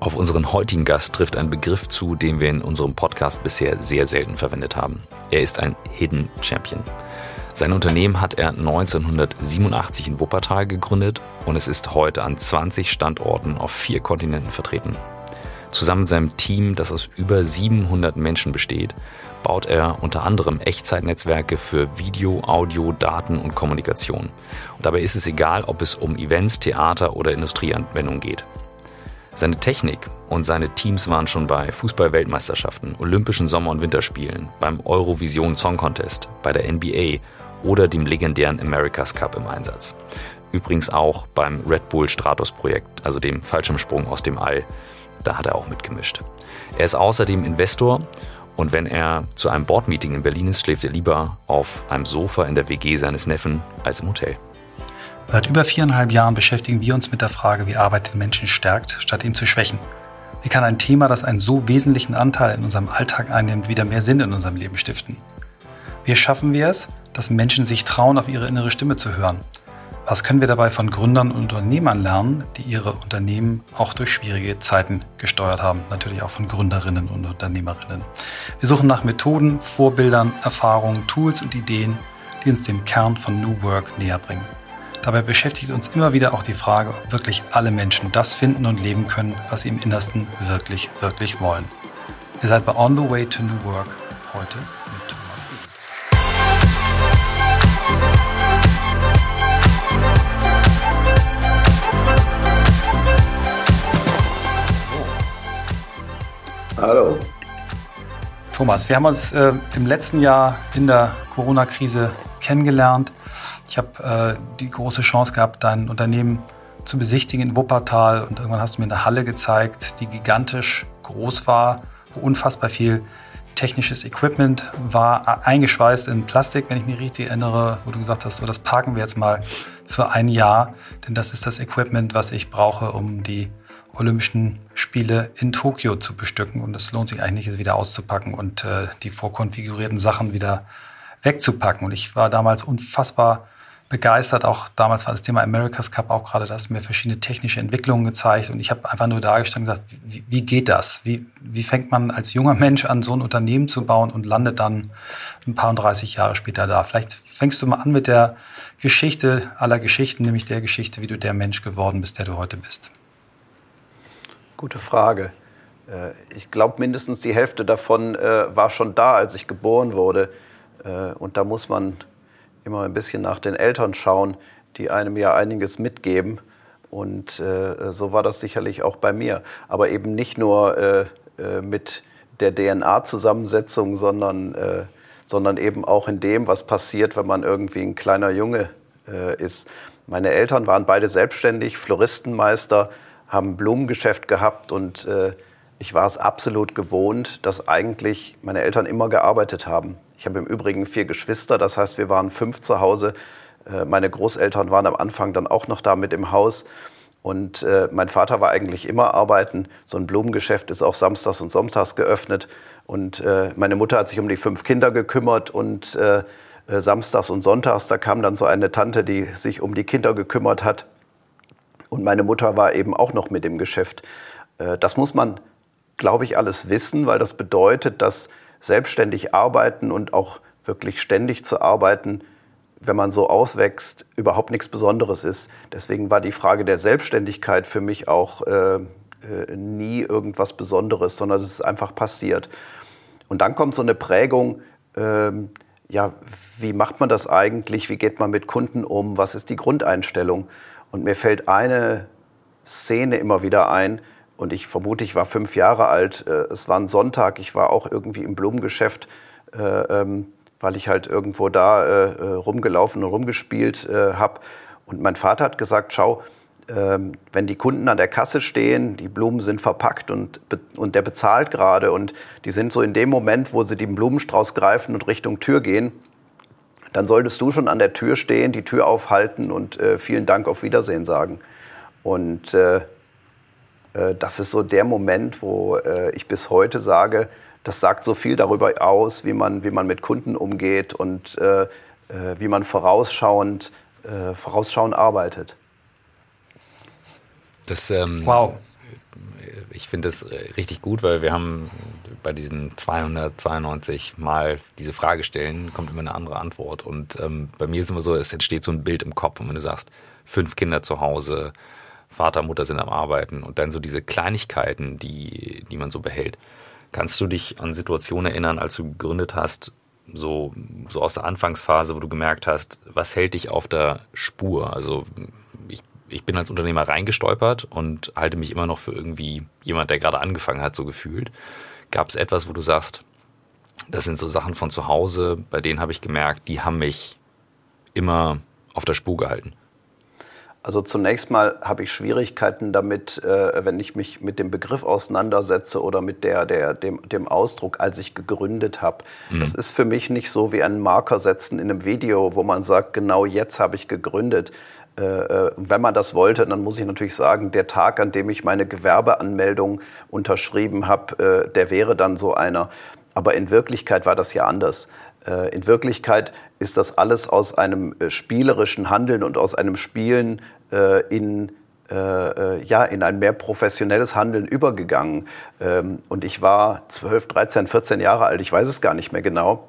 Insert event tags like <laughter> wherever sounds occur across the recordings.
Auf unseren heutigen Gast trifft ein Begriff zu, den wir in unserem Podcast bisher sehr selten verwendet haben. Er ist ein Hidden Champion. Sein Unternehmen hat er 1987 in Wuppertal gegründet und es ist heute an 20 Standorten auf vier Kontinenten vertreten. Zusammen mit seinem Team, das aus über 700 Menschen besteht, baut er unter anderem Echtzeitnetzwerke für Video, Audio, Daten und Kommunikation. Und dabei ist es egal, ob es um Events, Theater oder Industrieanwendungen geht. Seine Technik und seine Teams waren schon bei Fußball-Weltmeisterschaften, Olympischen Sommer- und Winterspielen, beim Eurovision Song Contest, bei der NBA oder dem legendären America's Cup im Einsatz. Übrigens auch beim Red Bull Stratos Projekt, also dem Fallschirmsprung aus dem All. Da hat er auch mitgemischt. Er ist außerdem Investor und wenn er zu einem Boardmeeting in Berlin ist, schläft er lieber auf einem Sofa in der WG seines Neffen als im Hotel. Seit über viereinhalb Jahren beschäftigen wir uns mit der Frage, wie Arbeit den Menschen stärkt, statt ihn zu schwächen. Wie kann ein Thema, das einen so wesentlichen Anteil in unserem Alltag einnimmt, wieder mehr Sinn in unserem Leben stiften? Wie schaffen wir es, dass Menschen sich trauen, auf ihre innere Stimme zu hören? Was können wir dabei von Gründern und Unternehmern lernen, die ihre Unternehmen auch durch schwierige Zeiten gesteuert haben? Natürlich auch von Gründerinnen und Unternehmerinnen. Wir suchen nach Methoden, Vorbildern, Erfahrungen, Tools und Ideen, die uns dem Kern von New Work näher bringen. Dabei beschäftigt uns immer wieder auch die Frage, ob wirklich alle Menschen das finden und leben können, was sie im Innersten wirklich, wirklich wollen. Ihr seid bei On the Way to New Work heute mit Thomas Edel. Hallo. Thomas, wir haben uns äh, im letzten Jahr in der Corona-Krise kennengelernt. Ich habe äh, die große Chance gehabt, dein Unternehmen zu besichtigen in Wuppertal und irgendwann hast du mir eine Halle gezeigt, die gigantisch groß war, wo unfassbar viel technisches Equipment war, eingeschweißt in Plastik, wenn ich mich richtig erinnere, wo du gesagt hast, so das parken wir jetzt mal für ein Jahr, denn das ist das Equipment, was ich brauche, um die Olympischen Spiele in Tokio zu bestücken und es lohnt sich eigentlich nicht, es wieder auszupacken und äh, die vorkonfigurierten Sachen wieder wegzupacken. Und ich war damals unfassbar begeistert. Auch damals war das Thema America's Cup auch gerade, da hast du mir verschiedene technische Entwicklungen gezeigt und ich habe einfach nur dargestellt und gesagt, wie, wie geht das? Wie, wie fängt man als junger Mensch an, so ein Unternehmen zu bauen und landet dann ein paar und 30 Jahre später da? Vielleicht fängst du mal an mit der Geschichte aller Geschichten, nämlich der Geschichte, wie du der Mensch geworden bist, der du heute bist. Gute Frage. Äh, ich glaube, mindestens die Hälfte davon äh, war schon da, als ich geboren wurde. Äh, und da muss man immer ein bisschen nach den Eltern schauen, die einem ja einiges mitgeben. Und äh, so war das sicherlich auch bei mir. Aber eben nicht nur äh, äh mit der DNA-Zusammensetzung, sondern, äh, sondern eben auch in dem, was passiert, wenn man irgendwie ein kleiner Junge äh, ist. Meine Eltern waren beide selbstständig, Floristenmeister, haben ein Blumengeschäft gehabt und äh, ich war es absolut gewohnt, dass eigentlich meine Eltern immer gearbeitet haben. Ich habe im Übrigen vier Geschwister, das heißt, wir waren fünf zu Hause. Äh, meine Großeltern waren am Anfang dann auch noch da mit im Haus. Und äh, mein Vater war eigentlich immer arbeiten. So ein Blumengeschäft ist auch samstags und sonntags geöffnet. Und äh, meine Mutter hat sich um die fünf Kinder gekümmert und samstags und sonntags, da kam dann so eine Tante, die sich um die Kinder gekümmert hat. Und meine Mutter war eben auch noch mit im Geschäft. Das muss man, glaube ich, alles wissen, weil das bedeutet, dass selbstständig arbeiten und auch wirklich ständig zu arbeiten, wenn man so auswächst, überhaupt nichts Besonderes ist. Deswegen war die Frage der Selbstständigkeit für mich auch äh, äh, nie irgendwas Besonderes, sondern es ist einfach passiert. Und dann kommt so eine Prägung, äh, ja, wie macht man das eigentlich? Wie geht man mit Kunden um? Was ist die Grundeinstellung? Und mir fällt eine Szene immer wieder ein, und ich vermute, ich war fünf Jahre alt. Äh, es war ein Sonntag. Ich war auch irgendwie im Blumengeschäft, äh, ähm, weil ich halt irgendwo da äh, rumgelaufen und rumgespielt habe. Und mein Vater hat gesagt, schau, ähm, wenn die Kunden an der Kasse stehen, die Blumen sind verpackt und, und der bezahlt gerade und die sind so in dem Moment, wo sie den Blumenstrauß greifen und Richtung Tür gehen, dann solltest du schon an der Tür stehen, die Tür aufhalten und äh, vielen Dank, auf Wiedersehen sagen. Und äh, äh, das ist so der Moment, wo äh, ich bis heute sage, das sagt so viel darüber aus, wie man, wie man mit Kunden umgeht und äh, wie man vorausschauend, vorausschauend arbeitet. Das, ähm, wow. ich finde es äh, richtig gut, weil wir haben bei diesen 292 Mal diese Frage stellen, kommt immer eine andere Antwort. Und ähm, bei mir ist immer so, es entsteht so ein Bild im Kopf. Und wenn du sagst, fünf Kinder zu Hause, Vater, Mutter sind am Arbeiten und dann so diese Kleinigkeiten, die, die man so behält. Kannst du dich an Situationen erinnern, als du gegründet hast, so, so aus der Anfangsphase, wo du gemerkt hast, was hält dich auf der Spur? Also ich, ich bin als Unternehmer reingestolpert und halte mich immer noch für irgendwie jemand, der gerade angefangen hat, so gefühlt. Gab es etwas, wo du sagst, das sind so Sachen von zu Hause, bei denen habe ich gemerkt, die haben mich immer auf der Spur gehalten? Also zunächst mal habe ich Schwierigkeiten damit, äh, wenn ich mich mit dem Begriff auseinandersetze oder mit der, der, dem, dem Ausdruck, als ich gegründet habe. Mhm. Das ist für mich nicht so wie ein Marker setzen in einem Video, wo man sagt, genau jetzt habe ich gegründet. Äh, äh, wenn man das wollte, dann muss ich natürlich sagen, der Tag, an dem ich meine Gewerbeanmeldung unterschrieben habe, äh, der wäre dann so einer. Aber in Wirklichkeit war das ja anders. Äh, in Wirklichkeit ist das alles aus einem äh, spielerischen Handeln und aus einem Spielen äh, in ja, in ein mehr professionelles Handeln übergegangen. Ähm, und ich war 12, 13, 14 Jahre alt, ich weiß es gar nicht mehr genau,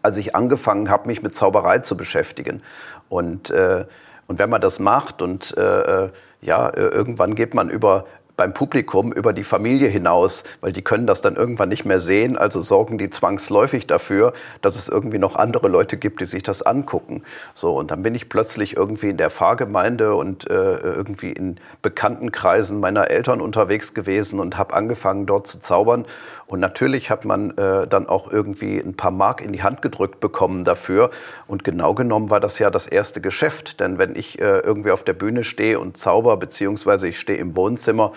als ich angefangen habe, mich mit Zauberei zu beschäftigen. Und, und wenn man das macht und ja, irgendwann geht man über beim Publikum über die Familie hinaus, weil die können das dann irgendwann nicht mehr sehen. Also sorgen die zwangsläufig dafür, dass es irgendwie noch andere Leute gibt, die sich das angucken. So und dann bin ich plötzlich irgendwie in der Pfarrgemeinde und äh, irgendwie in bekannten Kreisen meiner Eltern unterwegs gewesen und habe angefangen dort zu zaubern. Und natürlich hat man äh, dann auch irgendwie ein paar Mark in die Hand gedrückt bekommen dafür. Und genau genommen war das ja das erste Geschäft. Denn wenn ich äh, irgendwie auf der Bühne stehe und zauber, beziehungsweise ich stehe im Wohnzimmer,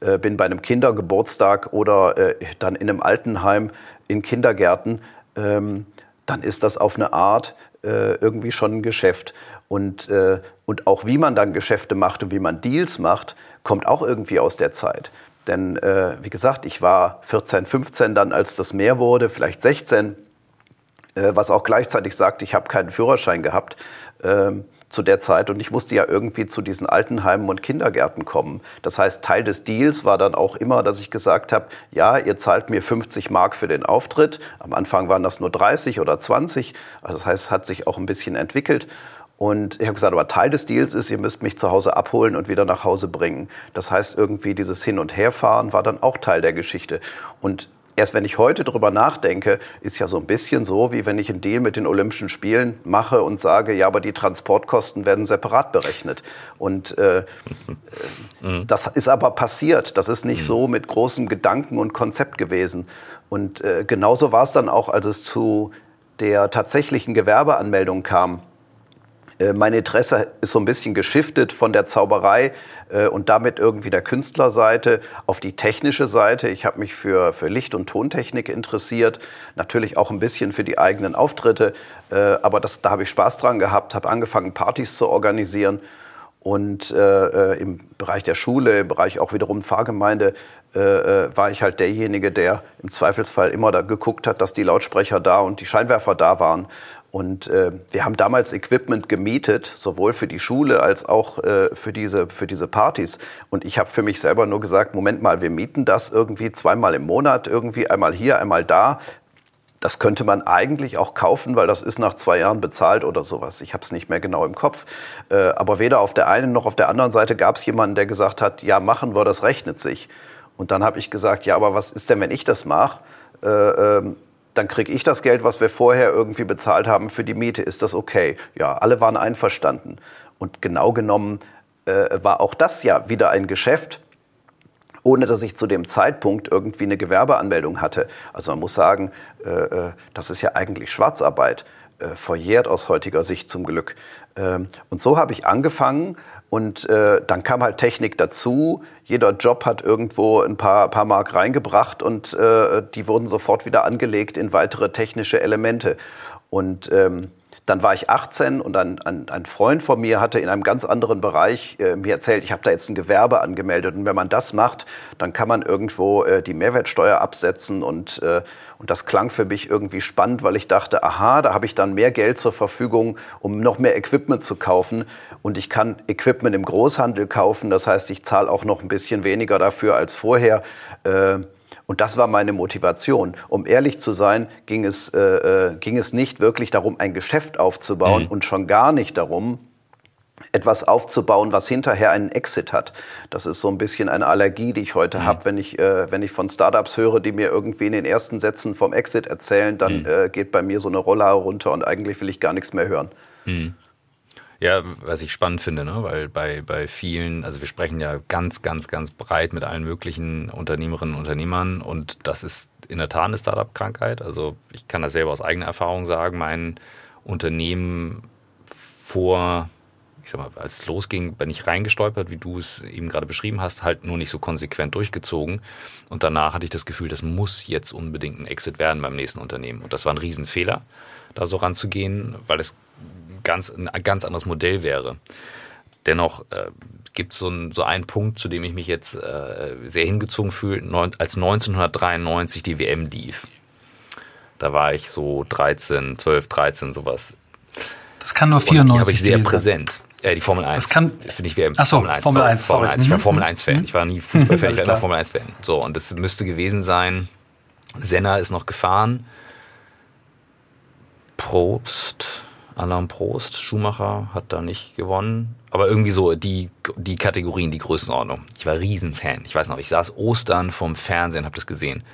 äh, bin bei einem Kindergeburtstag oder äh, dann in einem Altenheim, in Kindergärten, ähm, dann ist das auf eine Art äh, irgendwie schon ein Geschäft. Und, äh, und auch wie man dann Geschäfte macht und wie man Deals macht, kommt auch irgendwie aus der Zeit. Denn äh, wie gesagt, ich war 14, 15 dann, als das mehr wurde, vielleicht 16, äh, was auch gleichzeitig sagt, ich habe keinen Führerschein gehabt äh, zu der Zeit und ich musste ja irgendwie zu diesen Altenheimen und Kindergärten kommen. Das heißt, Teil des Deals war dann auch immer, dass ich gesagt habe, ja, ihr zahlt mir 50 Mark für den Auftritt. Am Anfang waren das nur 30 oder 20. Also das heißt, es hat sich auch ein bisschen entwickelt. Und ich habe gesagt, aber Teil des Deals ist, ihr müsst mich zu Hause abholen und wieder nach Hause bringen. Das heißt, irgendwie dieses Hin- und Herfahren war dann auch Teil der Geschichte. Und erst wenn ich heute darüber nachdenke, ist ja so ein bisschen so, wie wenn ich einen Deal mit den Olympischen Spielen mache und sage, ja, aber die Transportkosten werden separat berechnet. Und äh, <laughs> mhm. das ist aber passiert. Das ist nicht mhm. so mit großem Gedanken und Konzept gewesen. Und äh, genauso war es dann auch, als es zu der tatsächlichen Gewerbeanmeldung kam mein Interesse ist so ein bisschen geschiftet von der Zauberei äh, und damit irgendwie der Künstlerseite auf die technische Seite. Ich habe mich für, für Licht- und Tontechnik interessiert, natürlich auch ein bisschen für die eigenen Auftritte, äh, aber das, da habe ich Spaß dran gehabt, habe angefangen, Partys zu organisieren. Und äh, im Bereich der Schule, im Bereich auch wiederum Pfarrgemeinde, äh, war ich halt derjenige, der im Zweifelsfall immer da geguckt hat, dass die Lautsprecher da und die Scheinwerfer da waren. Und äh, wir haben damals Equipment gemietet, sowohl für die Schule als auch äh, für, diese, für diese Partys. Und ich habe für mich selber nur gesagt, Moment mal, wir mieten das irgendwie zweimal im Monat, irgendwie einmal hier, einmal da. Das könnte man eigentlich auch kaufen, weil das ist nach zwei Jahren bezahlt oder sowas. Ich habe es nicht mehr genau im Kopf. Äh, aber weder auf der einen noch auf der anderen Seite gab es jemanden, der gesagt hat, ja, machen wir, das rechnet sich. Und dann habe ich gesagt, ja, aber was ist denn, wenn ich das mache? Äh, ähm, dann kriege ich das Geld, was wir vorher irgendwie bezahlt haben für die Miete. Ist das okay? Ja, alle waren einverstanden. Und genau genommen äh, war auch das ja wieder ein Geschäft, ohne dass ich zu dem Zeitpunkt irgendwie eine Gewerbeanmeldung hatte. Also man muss sagen, äh, äh das ist ja eigentlich Schwarzarbeit, äh, verjährt aus heutiger Sicht zum Glück. Ähm, und so habe ich angefangen und äh, dann kam halt Technik dazu. Jeder Job hat irgendwo ein paar, paar Mark reingebracht und äh, die wurden sofort wieder angelegt in weitere technische Elemente. Und ähm, dann war ich 18 und ein, ein, ein, Freund von mir hatte in einem ganz anderen Bereich äh, mir erzählt, ich habe da jetzt ein Gewerbe angemeldet. Und wenn man das macht, dann kann man irgendwo äh, die Mehrwertsteuer absetzen. Und, äh, und das klang für mich irgendwie spannend, weil ich dachte, aha, da habe ich dann mehr Geld zur Verfügung, um noch mehr Equipment zu kaufen. Und ich kann Equipment im Großhandel kaufen, das heißt, ich zahle auch noch ein bisschen weniger dafür als vorher. Äh, und das war meine Motivation. Um ehrlich zu sein, ging es, äh, äh, ging es nicht wirklich darum, ein Geschäft aufzubauen mhm. und schon gar nicht darum, etwas aufzubauen, was hinterher einen Exit hat. Das ist so ein bisschen eine Allergie, die ich heute mhm. habe. Wenn ich, äh, wenn ich von Startups höre, die mir irgendwie in den ersten Sätzen vom Exit erzählen, dann mhm. äh, geht bei mir so eine Rolle runter und eigentlich will ich gar nichts mehr hören. Mhm. Ja, was ich spannend finde, ne? weil bei, bei vielen, also wir sprechen ja ganz, ganz, ganz breit mit allen möglichen Unternehmerinnen und Unternehmern und das ist in der Tat eine Startup-Krankheit. Also ich kann das selber aus eigener Erfahrung sagen. Mein Unternehmen vor, ich sag mal, als es losging, bin ich reingestolpert, wie du es eben gerade beschrieben hast, halt nur nicht so konsequent durchgezogen. Und danach hatte ich das Gefühl, das muss jetzt unbedingt ein Exit werden beim nächsten Unternehmen. Und das war ein Riesenfehler, da so ranzugehen, weil es ganz, ein ganz anderes Modell wäre. Dennoch äh, gibt so es so einen Punkt, zu dem ich mich jetzt äh, sehr hingezogen fühle, als 1993 die WM lief. Da war ich so 13, 12, 13, sowas. Das kann nur 94 Die habe ich sehr präsent. Äh, die Formel 1. Das kann. Finde ich WM. Achso, Formel 1. Formel 1, Formel 1. Ich war mhm. Formel 1-Fan. Mhm. Ich war nie Fußballfan, <laughs> ich war immer Formel 1-Fan. So, und das müsste gewesen sein. Senna ist noch gefahren. Probst Alain Prost, Schumacher hat da nicht gewonnen. Aber irgendwie so die, die Kategorien, die Größenordnung. Ich war Riesenfan. Ich weiß noch, ich saß Ostern vom Fernsehen, habe das gesehen.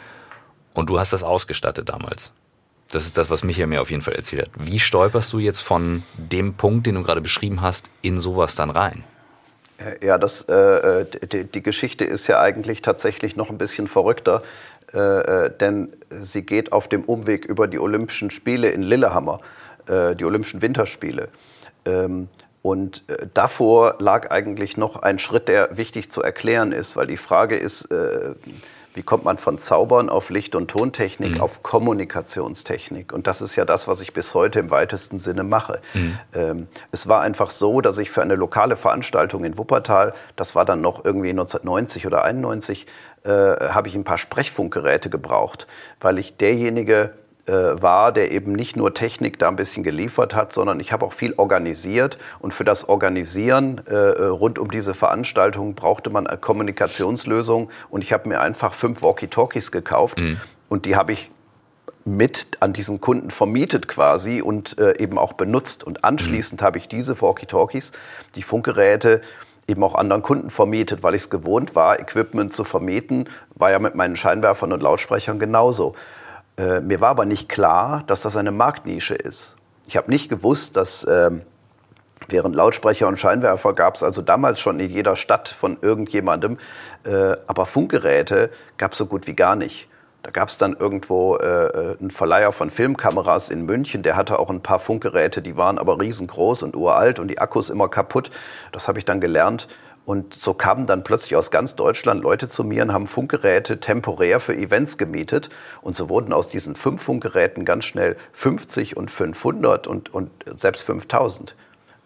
Und du hast das ausgestattet damals. Das ist das, was Michael mir auf jeden Fall erzählt hat. Wie stolperst du jetzt von dem Punkt, den du gerade beschrieben hast, in sowas dann rein? Ja, das, äh, die, die, Geschichte ist ja eigentlich tatsächlich noch ein bisschen verrückter, äh, äh denn sie geht auf dem Umweg über die Olympischen Spiele in Lillehammer. Äh, die Olympischen Winterspiele. Ähm, und äh, davor lag eigentlich noch ein Schritt, der wichtig zu erklären ist, weil die Frage ist, äh, wie kommt man von Zaubern auf Licht- und Tontechnik mhm. auf Kommunikationstechnik? Und das ist ja das, was ich bis heute im weitesten Sinne mache. Mhm. Ähm, es war einfach so, dass ich für eine lokale Veranstaltung in Wuppertal, das war dann noch irgendwie 1990 oder 91, äh, habe ich ein paar Sprechfunkgeräte gebraucht, weil ich derjenige war, der eben nicht nur Technik da ein bisschen geliefert hat, sondern ich habe auch viel organisiert. Und für das Organisieren äh, rund um diese Veranstaltung brauchte man eine Kommunikationslösung. Und ich habe mir einfach fünf Walkie-Talkies gekauft. Mhm. Und die habe ich mit an diesen Kunden vermietet quasi und äh, eben auch benutzt. Und anschließend mhm. habe ich diese Walkie-Talkies, die Funkgeräte, eben auch anderen Kunden vermietet, weil ich es gewohnt war, Equipment zu vermieten, war ja mit meinen Scheinwerfern und Lautsprechern genauso. Äh, mir war aber nicht klar, dass das eine Marktnische ist. Ich habe nicht gewusst, dass ähm, während Lautsprecher und Scheinwerfer gab es also damals schon in jeder Stadt von irgendjemandem, äh, aber Funkgeräte gab es so gut wie gar nicht. Da gab es dann irgendwo äh, äh, einen Verleiher von Filmkameras in München, der hatte auch ein paar Funkgeräte, die waren aber riesengroß und uralt und die Akkus immer kaputt. Das habe ich dann gelernt und so kamen dann plötzlich aus ganz Deutschland Leute zu mir und haben Funkgeräte temporär für Events gemietet. Und so wurden aus diesen fünf Funkgeräten ganz schnell 50 und 500 und, und selbst 5000.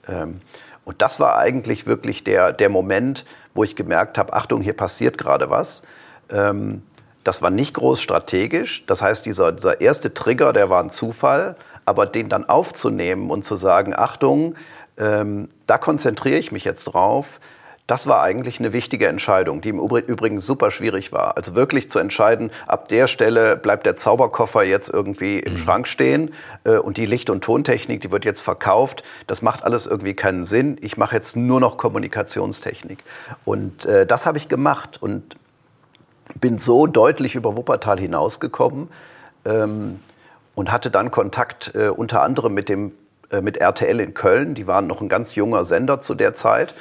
Ähm, und das war eigentlich wirklich der, der Moment, wo ich gemerkt habe, Achtung, hier passiert gerade was. Ähm, das war nicht groß strategisch. Das heißt, dieser, dieser erste Trigger, der war ein Zufall. Aber den dann aufzunehmen und zu sagen, Achtung, ähm, da konzentriere ich mich jetzt drauf das war eigentlich eine wichtige Entscheidung, die im Übrigen super schwierig war. Also wirklich zu entscheiden, ab der Stelle bleibt der Zauberkoffer jetzt irgendwie im mhm. Schrank stehen äh, und die Licht- und Tontechnik, die wird jetzt verkauft. Das macht alles irgendwie keinen Sinn. Ich mache jetzt nur noch Kommunikationstechnik. Und äh, das habe ich gemacht und bin so deutlich über Wuppertal hinausgekommen ähm, und hatte dann Kontakt äh, unter anderem mit dem äh, mit RTL in Köln. Die waren noch ein ganz junger Sender zu der Zeit.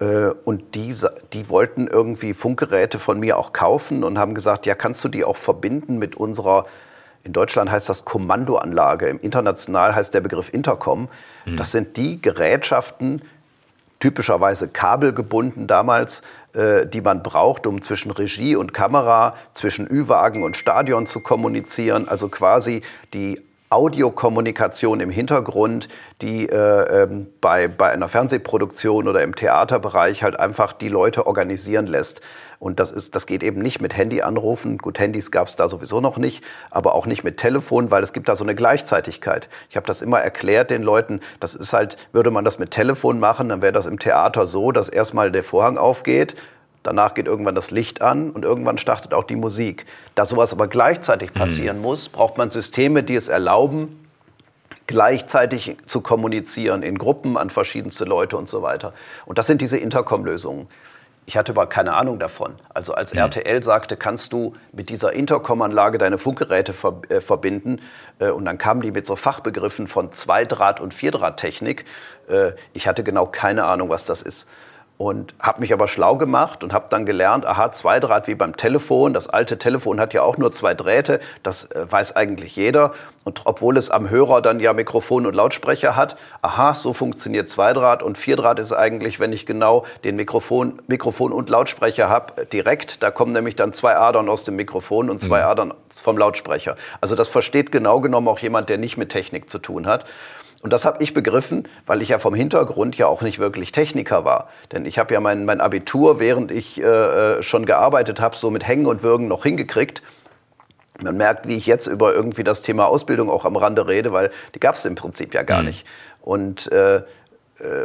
Äh, und die, die wollten irgendwie Funkgeräte von mir auch kaufen und haben gesagt, ja, kannst du die auch verbinden mit unserer, in Deutschland heißt das Kommandoanlage, im International heißt der Begriff Intercom. Mhm. Das sind die Gerätschaften, typischerweise kabelgebunden damals, äh, die man braucht, um zwischen Regie und Kamera, zwischen Ü-Wagen und Stadion zu kommunizieren. Also quasi die Audiokommunikation im Hintergrund, die äh, ähm, bei, bei einer Fernsehproduktion oder im Theaterbereich halt einfach die Leute organisieren lässt. Und das, ist, das geht eben nicht mit Handyanrufen. Gut, Handys gab es da sowieso noch nicht, aber auch nicht mit Telefon, weil es gibt da so eine Gleichzeitigkeit. Ich habe das immer erklärt den Leuten, das ist halt, würde man das mit Telefon machen, dann wäre das im Theater so, dass erstmal der Vorhang aufgeht, danach geht irgendwann das Licht an und irgendwann startet auch die Musik. Da sowas aber gleichzeitig mhm. passieren mhm. muss, braucht man Systeme, die es erlauben, gleichzeitig zu kommunizieren in Gruppen an verschiedenste Leute und so weiter. Und das sind diese Intercom-Lösungen. Ich hatte aber keine Ahnung davon. Also als mhm. RTL sagte, kannst du mit dieser Intercom-Anlage deine Funkgeräte ver äh, verbinden. Äh, und dann kamen die mit so Fachbegriffen von Zweidraht- und Vierdrahttechnik. Äh, ich hatte genau keine Ahnung, was das ist und habe mich aber schlau gemacht und habe dann gelernt, aha, Zweidraht wie beim Telefon. Das alte Telefon hat ja auch nur zwei Drähte, das äh, weiß eigentlich jeder. Und obwohl es am Hörer dann ja Mikrofon und Lautsprecher hat, aha, so funktioniert Zweidraht und Vierdraht ist eigentlich, wenn ich genau den Mikrofon, Mikrofon und Lautsprecher habe, direkt. Da kommen nämlich dann zwei Adern aus dem Mikrofon und zwei mhm. Adern vom Lautsprecher. Also das versteht genau genommen auch jemand, der nicht mit Technik zu tun hat. Und das habe ich begriffen, weil ich ja vom Hintergrund ja auch nicht wirklich Techniker war. Denn ich habe ja mein, mein Abitur, während ich äh, äh, schon gearbeitet habe, so mit Hängen und Würgen noch hingekriegt. Man merkt, wie ich jetzt über irgendwie das Thema Ausbildung auch am Rande rede, weil die gab es im Prinzip ja gar mhm. nicht. Und, äh, äh,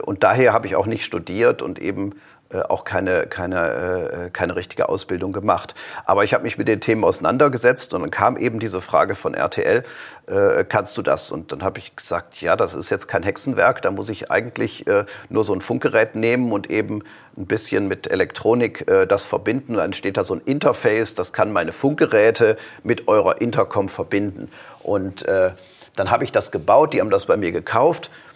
und daher habe ich auch nicht studiert und eben auch keine, keine, äh, keine richtige Ausbildung gemacht. Aber ich habe mich mit den Themen auseinandergesetzt und dann kam eben diese Frage von RTL, äh, kannst du das? Und dann habe ich gesagt, ja, das ist jetzt kein Hexenwerk, da muss ich eigentlich äh, nur so ein Funkgerät nehmen und eben ein bisschen mit Elektronik äh, das verbinden. Dann steht da so ein Interface, das kann meine Funkgeräte mit eurer Intercom verbinden. Und äh, dann habe ich das gebaut, die haben das bei mir gekauft äh,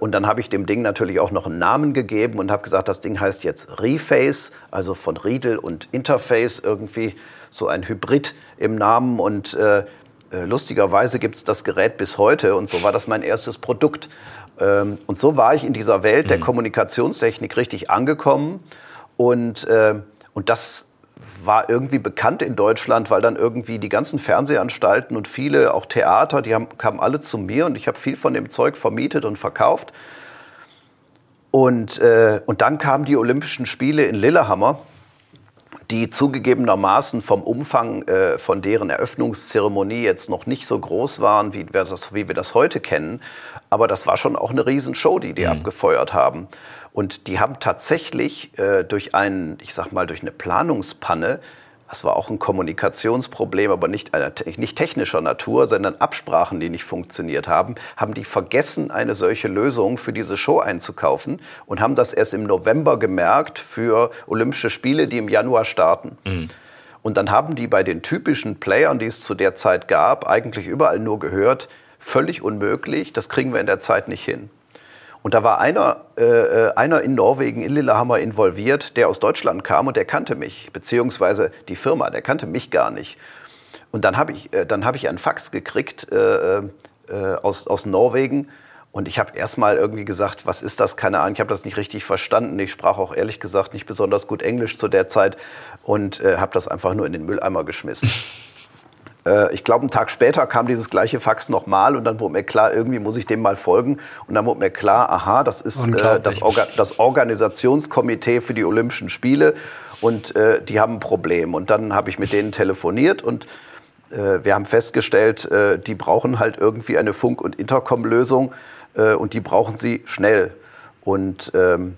und dann habe ich dem Ding natürlich auch noch einen Namen gegeben und habe gesagt, das Ding heißt jetzt Reface, also von Riedel und Interface, irgendwie so ein Hybrid im Namen. Und äh, äh lustigerweise gibt es das Gerät bis heute und so war das mein erstes Produkt. Ähm, und so war ich in dieser Welt der mhm. Kommunikationstechnik richtig angekommen. Und, äh, und das war irgendwie bekannt in Deutschland, weil dann irgendwie die ganzen Fernsehanstalten und viele, auch Theater, die haben, kamen alle zu mir und ich habe viel von dem Zeug vermietet und verkauft. Und, äh, und dann kamen die Olympischen Spiele in Lillehammer, die zugegebenermaßen vom Umfang äh, von deren Eröffnungszeremonie jetzt noch nicht so groß waren, wie wir das, wie wir das heute kennen. Aber das war schon auch eine Riesenshow, die die mhm. abgefeuert haben. Und die haben tatsächlich äh, durch einen, ich sag mal, durch eine Planungspanne, das war auch ein Kommunikationsproblem, aber nicht, einer, nicht technischer Natur, sondern Absprachen, die nicht funktioniert haben, haben die vergessen, eine solche Lösung für diese Show einzukaufen und haben das erst im November gemerkt für Olympische Spiele, die im Januar starten. Mhm. Und dann haben die bei den typischen Playern, die es zu der Zeit gab, eigentlich überall nur gehört, völlig unmöglich, das kriegen wir in der Zeit nicht hin. Und da war einer, äh, äh, einer in Norwegen, in Lillehammer involviert, der aus Deutschland kam und der kannte mich, beziehungsweise die Firma, der kannte mich gar nicht. Und dann habe ich, äh, hab ich einen Fax gekriegt äh, äh, aus, aus Norwegen. Und ich habe erstmal irgendwie gesagt, was ist das? Keine Ahnung, ich habe das nicht richtig verstanden. Ich sprach auch ehrlich gesagt nicht besonders gut Englisch zu der Zeit und äh, habe das einfach nur in den Mülleimer geschmissen. Äh, ich glaube, einen Tag später kam dieses gleiche Fax nochmal und dann wurde mir klar, irgendwie muss ich dem mal folgen. Und dann wurde mir klar, aha, das ist äh, das, Orga das, Organisationskomitee für die Olympischen Spiele und äh, die haben ein Problem. Und dann habe ich mit denen telefoniert und äh, wir haben festgestellt, äh, die brauchen halt irgendwie eine Funk- und Intercom-Lösung äh, und die brauchen sie schnell. Und ähm,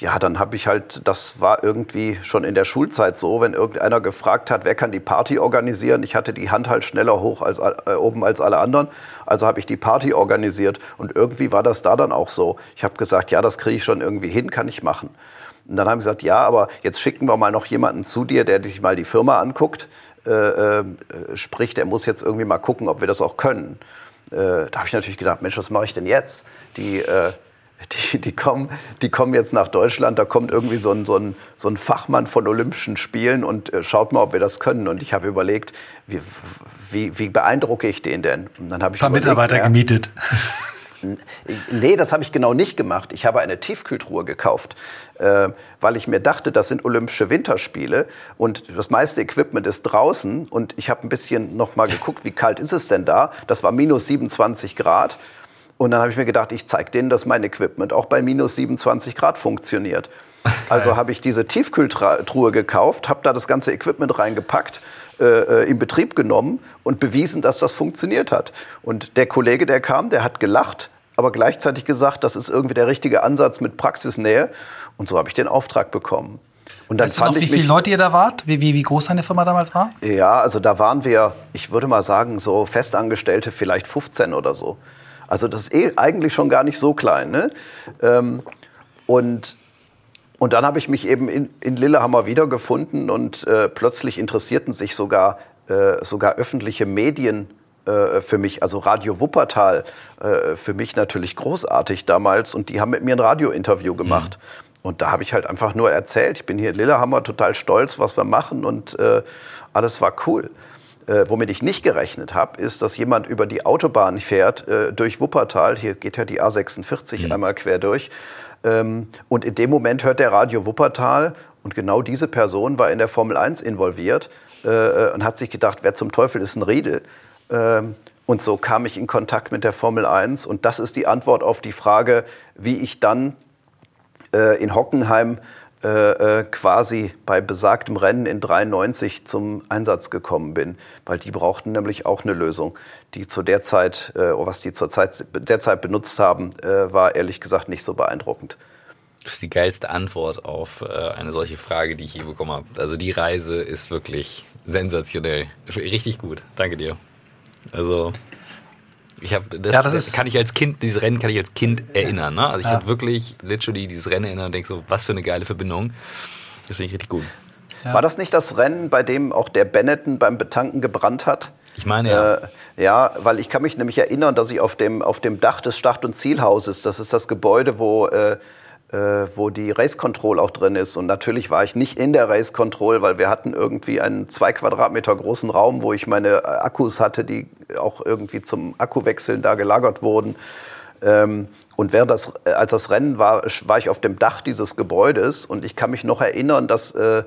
ja, dann habe ich halt, das war irgendwie schon in der Schulzeit so, wenn irgendeiner gefragt hat, wer kann die Party organisieren. Ich hatte die Hand halt schneller hoch als äh, oben als alle anderen, also habe ich die Party organisiert und irgendwie war das da dann auch so. Ich habe gesagt, ja, das kriege ich schon irgendwie hin, kann ich machen. Und dann haben sie gesagt, ja, aber jetzt schicken wir mal noch jemanden zu dir, der sich mal die Firma anguckt. Äh, äh, sprich, der muss jetzt irgendwie mal gucken, ob wir das auch können. Äh, da habe ich natürlich gedacht, Mensch, was mache ich denn jetzt? Die äh, die, die, kommen, die kommen jetzt nach Deutschland, da kommt irgendwie so ein, so ein, so ein Fachmann von Olympischen Spielen und äh, schaut mal, ob wir das können. Und ich habe überlegt, wie, wie, wie beeindrucke ich den denn? Und dann habe ich ein paar Mitarbeiter ja, gemietet. Nee, das habe ich genau nicht gemacht. Ich habe eine Tiefkühltruhe gekauft, äh, weil ich mir dachte, das sind Olympische Winterspiele und das meiste Equipment ist draußen und ich habe ein bisschen noch mal geguckt, wie kalt ist es denn da? Das war minus 27 Grad und dann habe ich mir gedacht, ich zeige denen, dass mein Equipment auch bei minus 27 Grad funktioniert. Also habe ich diese Tiefkühltruhe gekauft, habe da das ganze Equipment reingepackt, äh, äh, in Betrieb genommen und bewiesen, dass das funktioniert hat. Und der Kollege, der kam, der hat gelacht, aber gleichzeitig gesagt, das ist irgendwie der richtige Ansatz mit Praxisnähe. Und so habe ich den Auftrag bekommen. Und dann weißt fand noch, wie viele Leute ihr da wart? Wie, wie, wie groß deine Firma damals war? Ja, also da waren wir, ich würde mal sagen, so Festangestellte vielleicht 15 oder so. Also das ist eh eigentlich schon gar nicht so klein. Ne? Ähm, und und dann habe ich mich eben in, in Lillehammer wiedergefunden und äh, plötzlich interessierten sich sogar, äh, sogar öffentliche Medien äh, für mich, also Radio Wuppertal, äh, für mich natürlich großartig damals. Und die haben mit mir ein Radiointerview gemacht. Mhm. Und da habe ich halt einfach nur erzählt, ich bin hier in Lillehammer total stolz, was wir machen und äh, alles war cool. Äh, womit ich nicht gerechnet habe, ist, dass jemand über die Autobahn fährt durch Wuppertal. Hier geht ja die A46 mhm. einmal quer durch ähm, und in dem Moment hört der Radio Wuppertal und genau diese Person war in der Formel 1 involviert äh, äh, und hat sich gedacht, wer zum Teufel ist ein Riedel? Ähm, und so kam ich in Kontakt mit der Formel 1 und das ist die Antwort auf die Frage, wie ich dann äh, in Hockenheim äh, äh, quasi bei besagtem Rennen in 93 zum Einsatz gekommen bin, weil die brauchten nämlich auch eine Lösung, die zu der Zeit, äh, was die zur Zeit, derzeit benutzt haben, äh, war ehrlich gesagt nicht so beeindruckend. Das ist die geilste Antwort auf äh, eine solche Frage, die ich je bekommen habe. Also die Reise ist wirklich sensationell, richtig gut. Danke dir. Also ich habe das, ja, das, das kann ich als Kind, dieses Rennen kann ich als Kind erinnern. Ne? Also ich ja. kann wirklich literally dieses Rennen erinnern und denke so, was für eine geile Verbindung. Das finde ich richtig gut. Ja. War das nicht das Rennen, bei dem auch der Benetton beim Betanken gebrannt hat? Ich meine ja. Äh, ja, weil ich kann mich nämlich erinnern, dass ich auf dem, auf dem Dach des Start- und Zielhauses, das ist das Gebäude, wo äh, äh, wo die Race Control auch drin ist. Und natürlich war ich nicht in der Race Control, weil wir hatten irgendwie einen zwei Quadratmeter großen Raum, wo ich meine Akkus hatte, die auch irgendwie zum Akkuwechseln da gelagert wurden. Ähm, und während das, äh, als das Rennen war, war ich auf dem Dach dieses Gebäudes und ich kann mich noch erinnern, dass, äh,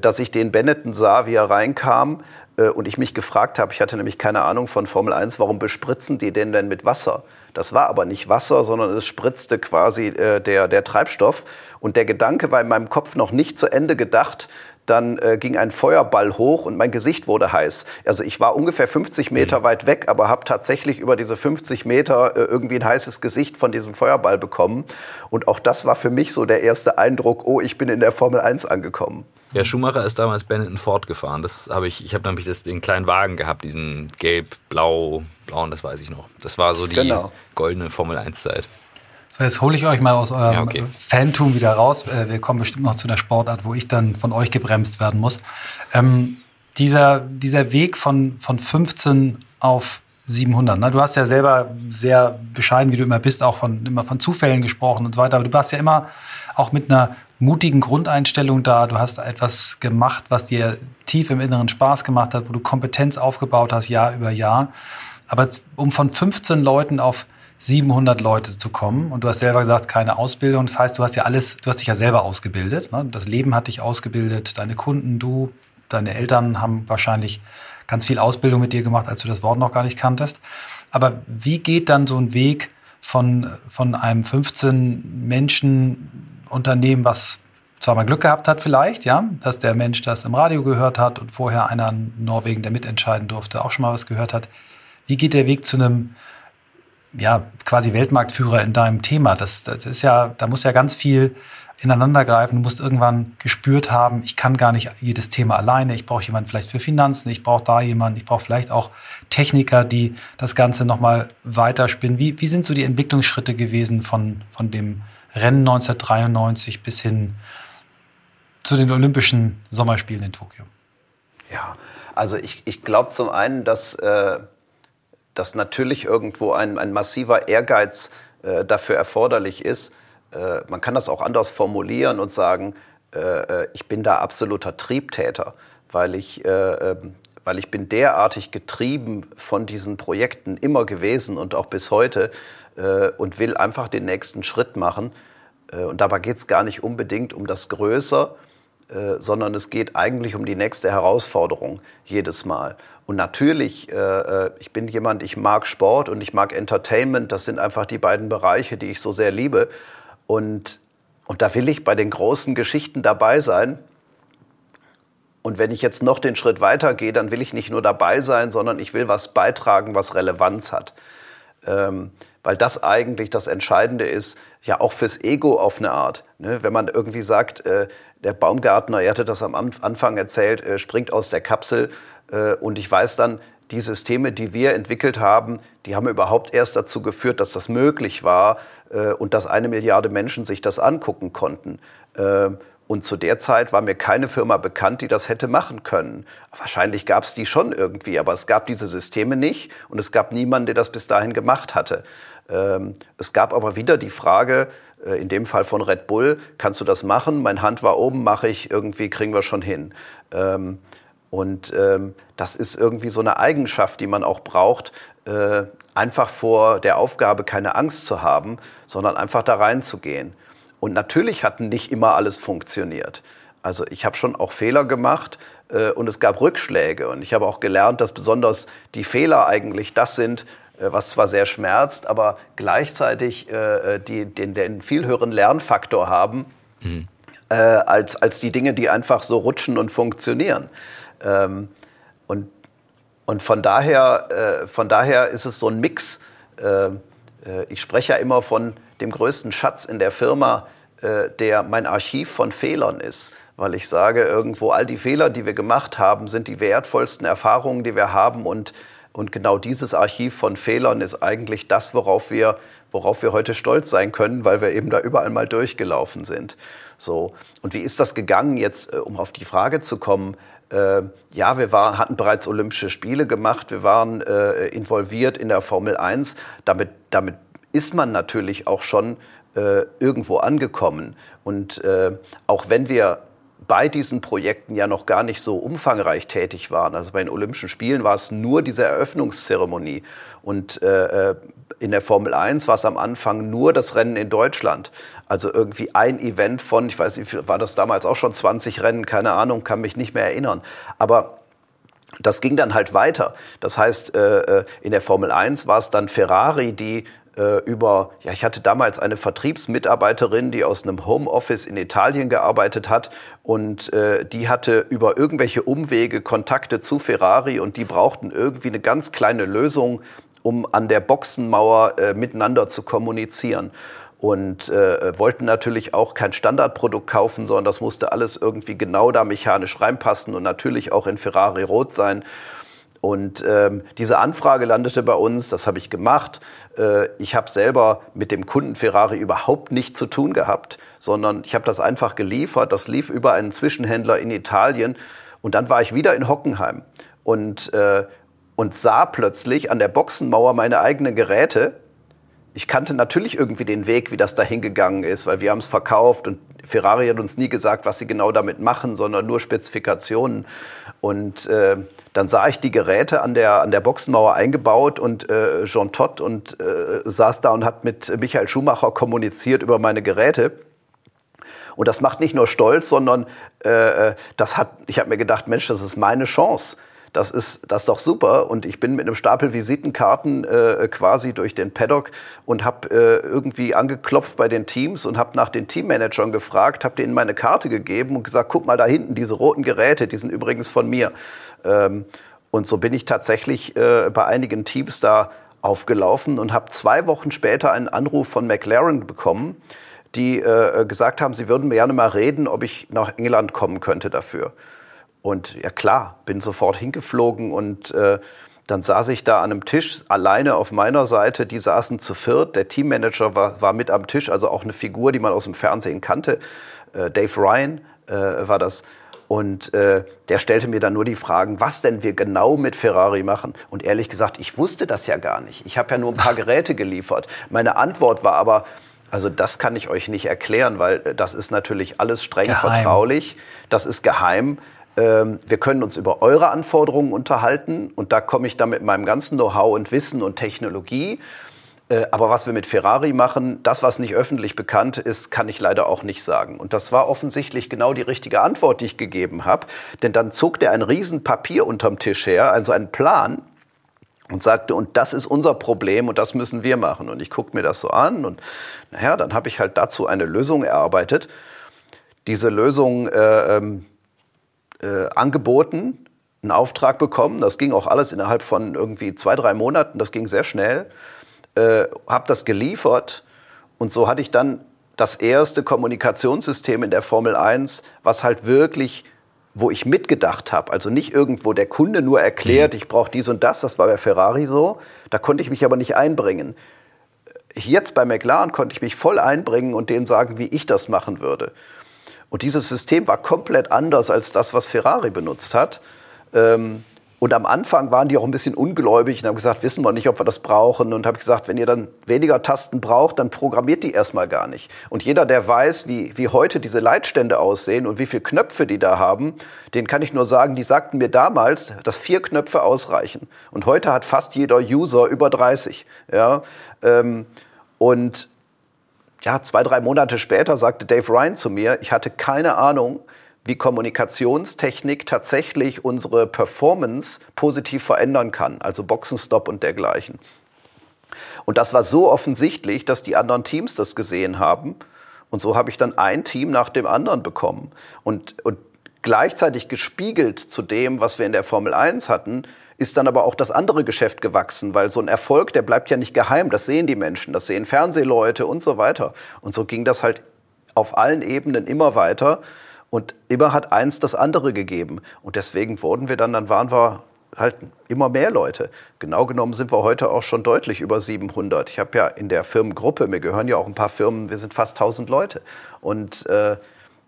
dass ich den Benetton sah, wie er reinkam äh, und ich mich gefragt habe, ich hatte nämlich keine Ahnung von Formel 1, warum bespritzen die den denn mit Wasser? Das war aber nicht Wasser, sondern es spritzte quasi äh, der, der Treibstoff. Und der Gedanke war in meinem Kopf noch nicht zu Ende gedacht, dann äh, ging ein Feuerball hoch und mein Gesicht wurde heiß. Also ich war ungefähr 50 Meter mhm. weit weg, aber habe tatsächlich über diese 50 Meter äh, irgendwie ein heißes Gesicht von diesem Feuerball bekommen. Und auch das war für mich so der erste Eindruck, oh, ich bin in der Formel 1 angekommen. Ja, Schumacher ist damals Benetton Ford gefahren. Das habe ich, ich habe nämlich das, den kleinen Wagen gehabt, diesen gelb, blau, blauen, das weiß ich noch. Das war so die genau. goldene Formel 1 Zeit. So, jetzt hole ich euch mal aus eurem ja, okay. Fantum wieder raus. Äh, wir kommen bestimmt noch zu der Sportart, wo ich dann von euch gebremst werden muss. Ähm, dieser, dieser Weg von, von 15 auf 700. Ne? Du hast ja selber sehr bescheiden, wie du immer bist, auch von, immer von Zufällen gesprochen und so weiter. Aber du warst ja immer auch mit einer mutigen Grundeinstellung da. Du hast etwas gemacht, was dir tief im Inneren Spaß gemacht hat, wo du Kompetenz aufgebaut hast, Jahr über Jahr. Aber um von 15 Leuten auf 700 Leute zu kommen und du hast selber gesagt, keine Ausbildung. Das heißt, du hast ja alles, du hast dich ja selber ausgebildet. Ne? Das Leben hat dich ausgebildet, deine Kunden, du, deine Eltern haben wahrscheinlich ganz viel Ausbildung mit dir gemacht, als du das Wort noch gar nicht kanntest. Aber wie geht dann so ein Weg von, von einem 15 Menschen Unternehmen, was zwar mal Glück gehabt hat vielleicht, ja, dass der Mensch das im Radio gehört hat und vorher einer in Norwegen, der mitentscheiden durfte, auch schon mal was gehört hat. Wie geht der Weg zu einem, ja, quasi Weltmarktführer in deinem Thema? Das, das ist ja, da muss ja ganz viel ineinandergreifen. Du musst irgendwann gespürt haben, ich kann gar nicht jedes Thema alleine. Ich brauche jemanden vielleicht für Finanzen, ich brauche da jemanden, ich brauche vielleicht auch Techniker, die das Ganze nochmal weiterspinnen. Wie, wie sind so die Entwicklungsschritte gewesen von, von dem Rennen 1993 bis hin zu den Olympischen Sommerspielen in Tokio? Ja, also ich, ich glaube zum einen, dass, äh, dass natürlich irgendwo ein, ein massiver Ehrgeiz äh, dafür erforderlich ist. Äh, man kann das auch anders formulieren und sagen, äh, äh, ich bin da absoluter Triebtäter, weil ich, äh, ähm, weil ich bin derartig getrieben von diesen Projekten immer gewesen und auch bis heute äh, und will einfach den nächsten Schritt machen. Äh, und dabei geht es gar nicht unbedingt um das Größer, äh, sondern es geht eigentlich um die nächste Herausforderung jedes Mal. Und natürlich, äh, äh, ich bin jemand, ich mag Sport und ich mag Entertainment. Das sind einfach die beiden Bereiche, die ich so sehr liebe. Und, und da will ich bei den großen Geschichten dabei sein. Und wenn ich jetzt noch den Schritt weitergehe, dann will ich nicht nur dabei sein, sondern ich will was beitragen, was Relevanz hat. Ähm, weil das eigentlich das Entscheidende ist, ja auch fürs Ego auf eine Art. Ne? Wenn man irgendwie sagt, äh, der Baumgartner, er hatte das am Anfang erzählt, äh, springt aus der Kapsel äh, und ich weiß dann, die Systeme, die wir entwickelt haben, die haben überhaupt erst dazu geführt, dass das möglich war äh, und dass eine Milliarde Menschen sich das angucken konnten. Äh, und zu der Zeit war mir keine Firma bekannt, die das hätte machen können. Wahrscheinlich gab es die schon irgendwie, aber es gab diese Systeme nicht und es gab niemanden, der das bis dahin gemacht hatte. Ähm, es gab aber wieder die Frage, äh, in dem Fall von Red Bull, kannst du das machen? Mein Hand war oben, mache ich, irgendwie kriegen wir schon hin. Ähm, und ähm, das ist irgendwie so eine Eigenschaft, die man auch braucht, äh, einfach vor der Aufgabe keine Angst zu haben, sondern einfach da reinzugehen. Und natürlich hat nicht immer alles funktioniert. Also ich habe schon auch Fehler gemacht äh, und es gab Rückschläge. Und ich habe auch gelernt, dass besonders die Fehler eigentlich das sind, was zwar sehr schmerzt, aber gleichzeitig äh, die, den, den viel höheren Lernfaktor haben, mhm. äh, als, als die Dinge, die einfach so rutschen und funktionieren. Ähm, und, und von, daher, äh, von daher ist es so ein Mix. Äh, äh, ich spreche ja immer von dem größten Schatz in der Firma, der mein Archiv von Fehlern ist weil ich sage, irgendwo all die Fehler, die wir gemacht haben, sind die wertvollsten Erfahrungen, die wir haben und und genau dieses Archiv von Fehlern ist eigentlich das, worauf wir, worauf wir heute stolz sein können, weil wir eben da überall mal durchgelaufen sind. So. Und wie ist das gegangen jetzt, äh, um auf die Frage zu kommen? Äh, ja, wir war, hatten bereits Olympische Spiele gemacht, wir waren äh, involviert in der Formel 1. Damit, damit ist man natürlich auch schon äh, irgendwo angekommen. Und äh, auch wenn wir bei diesen Projekten ja noch gar nicht so umfangreich tätig waren. Also bei den Olympischen Spielen war es nur diese Eröffnungszeremonie. Und äh, äh in der Formel 1 war es am Anfang nur das Rennen in Deutschland. Also irgendwie ein Event von, ich weiß nicht, war das damals auch schon 20 Rennen, keine Ahnung, kann mich nicht mehr erinnern. Aber das ging dann halt weiter. Das heißt, äh, äh in der Formel 1 war es dann Ferrari, die äh, über, ja, ich hatte damals eine Vertriebsmitarbeiterin, die aus einem Homeoffice in Italien gearbeitet hat und äh, die hatte über irgendwelche Umwege Kontakte zu Ferrari und die brauchten irgendwie eine ganz kleine Lösung, um an der Boxenmauer äh, miteinander zu kommunizieren und äh, wollten natürlich auch kein Standardprodukt kaufen, sondern das musste alles irgendwie genau da mechanisch reinpassen und natürlich auch in Ferrari rot sein. Und ähm, diese Anfrage landete bei uns, das habe ich gemacht. Äh, ich habe selber mit dem Kunden Ferrari überhaupt nichts zu tun gehabt, sondern ich habe das einfach geliefert. Das lief über einen Zwischenhändler in Italien. Und dann war ich wieder in Hockenheim und, äh, und sah plötzlich an der Boxenmauer meine eigenen Geräte. Ich kannte natürlich irgendwie den Weg, wie das da hingegangen ist, weil wir haben es verkauft und Ferrari hat uns nie gesagt, was sie genau damit machen, sondern nur Spezifikationen. Und äh, dann sah ich die Geräte an der, an der Boxenmauer eingebaut und äh, Jean Todt und äh, saß da und hat mit Michael Schumacher kommuniziert über meine Geräte. Und das macht nicht nur stolz, sondern äh, äh das hat, ich habe mir gedacht, Mensch, das ist meine Chance. Das ist, das ist doch super. Und ich bin mit einem Stapel Visitenkarten äh, quasi durch den Paddock und habe äh, irgendwie angeklopft bei den Teams und habe nach den Teammanagern gefragt, habe denen meine Karte gegeben und gesagt, guck mal da hinten, diese roten Geräte, die sind übrigens von mir. Ähm, und so bin ich tatsächlich äh, bei einigen Teams da aufgelaufen und habe zwei Wochen später einen Anruf von McLaren bekommen, die äh, gesagt haben, sie würden mir gerne mal reden, ob ich nach England kommen könnte dafür. Und ja klar, bin sofort hingeflogen und äh, dann saß ich da an einem Tisch alleine auf meiner Seite. Die saßen zu viert. Der Teammanager war, war mit am Tisch, also auch eine Figur, die man aus dem Fernsehen kannte. Äh, Dave Ryan äh, war das. Und äh, der stellte mir dann nur die Fragen, was denn wir genau mit Ferrari machen. Und ehrlich gesagt, ich wusste das ja gar nicht. Ich habe ja nur ein paar <laughs> Geräte geliefert. Meine Antwort war aber, also das kann ich euch nicht erklären, weil äh, das ist natürlich alles streng geheim. vertraulich. Das ist geheim. Ähm, wir können uns über eure Anforderungen unterhalten und da komme ich dann mit meinem ganzen Know-how und Wissen und Technologie. Äh, aber was wir mit Ferrari machen, das, was nicht öffentlich bekannt ist, kann ich leider auch nicht sagen. Und das war offensichtlich genau die richtige Antwort, die ich gegeben habe. Denn dann zog der ein riesen Papier unterm Tisch her, also einen Plan, und sagte, und das ist unser Problem und das müssen wir machen. Und ich guckte mir das so an und naja, dann habe ich halt dazu eine Lösung erarbeitet. Diese Lösung äh, ähm, äh, angeboten, einen Auftrag bekommen. Das ging auch alles innerhalb von irgendwie zwei, drei Monaten. Das ging sehr schnell. Äh, habe das geliefert und so hatte ich dann das erste Kommunikationssystem in der Formel 1, was halt wirklich wo ich mitgedacht habe, also nicht irgendwo der Kunde nur erklärt, mhm. ich brauche dies und das, das war bei Ferrari so, da konnte ich mich aber nicht einbringen. Jetzt bei McLaren konnte ich mich voll einbringen und denen sagen, wie ich das machen würde. Und dieses System war komplett anders als das, was Ferrari benutzt hat. Ähm, und am Anfang waren die auch ein bisschen ungläubig und haben gesagt, wissen wir nicht, ob wir das brauchen. Und habe gesagt, wenn ihr dann weniger Tasten braucht, dann programmiert die erstmal gar nicht. Und jeder, der weiß, wie, wie heute diese Leitstände aussehen und wie viele Knöpfe die da haben, den kann ich nur sagen, die sagten mir damals, dass vier Knöpfe ausreichen. Und heute hat fast jeder User über 30. Ja? Ähm, und ja, zwei, drei Monate später sagte Dave Ryan zu mir, ich hatte keine Ahnung, wie Kommunikationstechnik tatsächlich unsere Performance positiv verändern kann, also Boxenstopp und dergleichen. Und das war so offensichtlich, dass die anderen Teams das gesehen haben. Und so habe ich dann ein Team nach dem anderen bekommen. Und, und gleichzeitig gespiegelt zu dem, was wir in der Formel 1 hatten, ist dann aber auch das andere Geschäft gewachsen, weil so ein Erfolg, der bleibt ja nicht geheim, das sehen die Menschen, das sehen Fernsehleute und so weiter. Und so ging das halt auf allen Ebenen immer weiter und immer hat eins das andere gegeben. Und deswegen wurden wir dann, dann waren wir halt immer mehr Leute. Genau genommen sind wir heute auch schon deutlich über 700. Ich habe ja in der Firmengruppe, mir gehören ja auch ein paar Firmen, wir sind fast 1000 Leute. Und äh,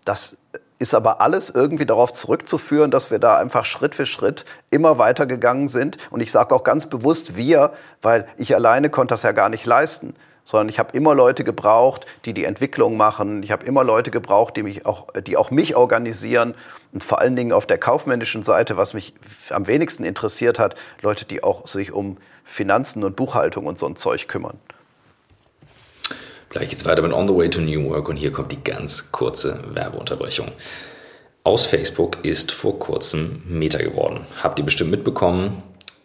das ist aber alles irgendwie darauf zurückzuführen, dass wir da einfach Schritt für Schritt immer weiter gegangen sind. Und ich sage auch ganz bewusst wir, weil ich alleine konnte das ja gar nicht leisten. Sondern ich habe immer Leute gebraucht, die die Entwicklung machen. Ich habe immer Leute gebraucht, die, mich auch, die auch mich organisieren. Und vor allen Dingen auf der kaufmännischen Seite, was mich am wenigsten interessiert hat, Leute, die auch sich um Finanzen und Buchhaltung und so ein Zeug kümmern. Gleich geht's weiter mit On the Way to New Work und hier kommt die ganz kurze Werbeunterbrechung. Aus Facebook ist vor kurzem Meta geworden. Habt ihr bestimmt mitbekommen,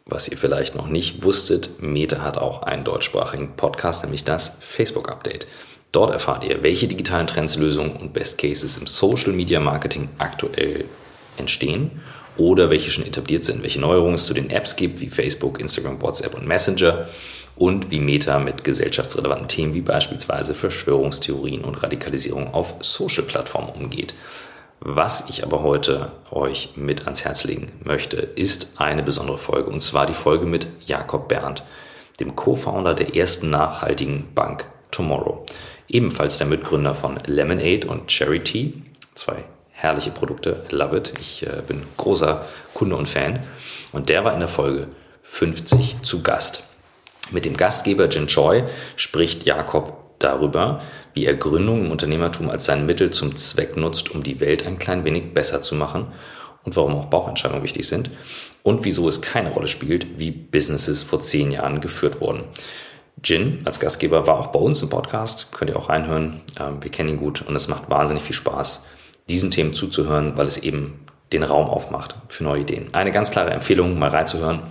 was ihr vielleicht noch nicht wusstet, Meta hat auch einen deutschsprachigen Podcast, nämlich das Facebook Update. Dort erfahrt ihr, welche digitalen Trends, Lösungen und Best Cases im Social Media Marketing aktuell entstehen oder welche schon etabliert sind, welche Neuerungen es zu den Apps gibt, wie Facebook, Instagram, WhatsApp und Messenger und wie Meta mit gesellschaftsrelevanten Themen wie beispielsweise Verschwörungstheorien und Radikalisierung auf Social-Plattformen umgeht. Was ich aber heute euch mit ans Herz legen möchte, ist eine besondere Folge und zwar die Folge mit Jakob Berndt, dem Co-Founder der ersten nachhaltigen Bank Tomorrow. Ebenfalls der Mitgründer von Lemonade und Charity, zwei herrliche Produkte, love it. Ich äh, bin großer Kunde und Fan. Und der war in der Folge 50 zu Gast. Mit dem Gastgeber Jin Choi spricht Jakob darüber, wie er Gründung im Unternehmertum als sein Mittel zum Zweck nutzt, um die Welt ein klein wenig besser zu machen und warum auch Bauchentscheidungen wichtig sind und wieso es keine Rolle spielt, wie Businesses vor zehn Jahren geführt wurden. Jin als Gastgeber war auch bei uns im Podcast, könnt ihr auch reinhören. Ähm, wir kennen ihn gut und es macht wahnsinnig viel Spaß, diesen Themen zuzuhören, weil es eben den Raum aufmacht für neue Ideen. Eine ganz klare Empfehlung, mal reinzuhören.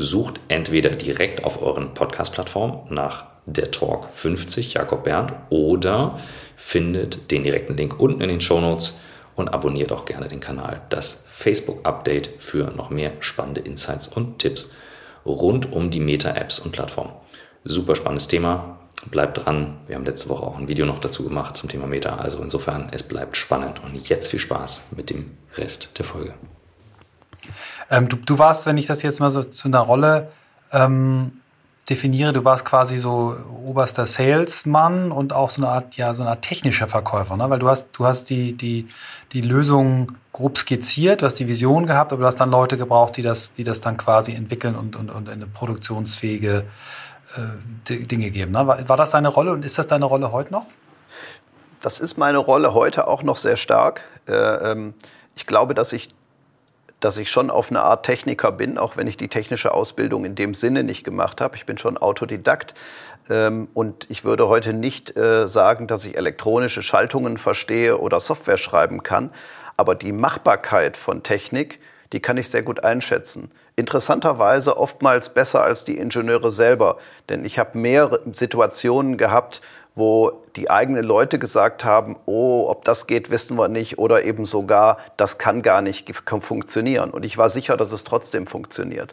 Sucht entweder direkt auf euren Podcast-Plattformen nach der Talk 50 Jakob Berndt oder findet den direkten Link unten in den Show Notes und abonniert auch gerne den Kanal. Das Facebook-Update für noch mehr spannende Insights und Tipps rund um die Meta-Apps und Plattformen. Super spannendes Thema. Bleibt dran. Wir haben letzte Woche auch ein Video noch dazu gemacht zum Thema Meta. Also insofern, es bleibt spannend. Und jetzt viel Spaß mit dem Rest der Folge. Ähm, du, du, warst, wenn ich das jetzt mal so zu einer Rolle ähm, definiere, du warst quasi so oberster Salesmann und auch so eine Art, ja, so eine Art technischer Verkäufer, ne? Weil du hast, du hast die, die, die Lösung grob skizziert, du hast die Vision gehabt, aber du hast dann Leute gebraucht, die das, die das dann quasi entwickeln und, und, und eine produktionsfähige äh, Dinge geben. Ne? War, das deine Rolle und ist das deine Rolle heute noch? Das ist meine Rolle heute auch noch sehr stark. Äh, ähm, ich glaube, dass ich dass ich schon auf eine Art Techniker bin, auch wenn ich die technische Ausbildung in dem Sinne nicht gemacht habe. Ich bin schon Autodidakt. Ähm, und ich würde heute nicht äh, sagen, dass ich elektronische Schaltungen verstehe oder Software schreiben kann. Aber die Machbarkeit von Technik, die kann ich sehr gut einschätzen. Interessanterweise oftmals besser als die Ingenieure selber. Denn ich habe mehrere Situationen gehabt, wo die eigenen Leute gesagt haben, oh, ob das geht, wissen wir nicht, oder eben sogar, das kann gar nicht funktionieren. Und ich war sicher, dass es trotzdem funktioniert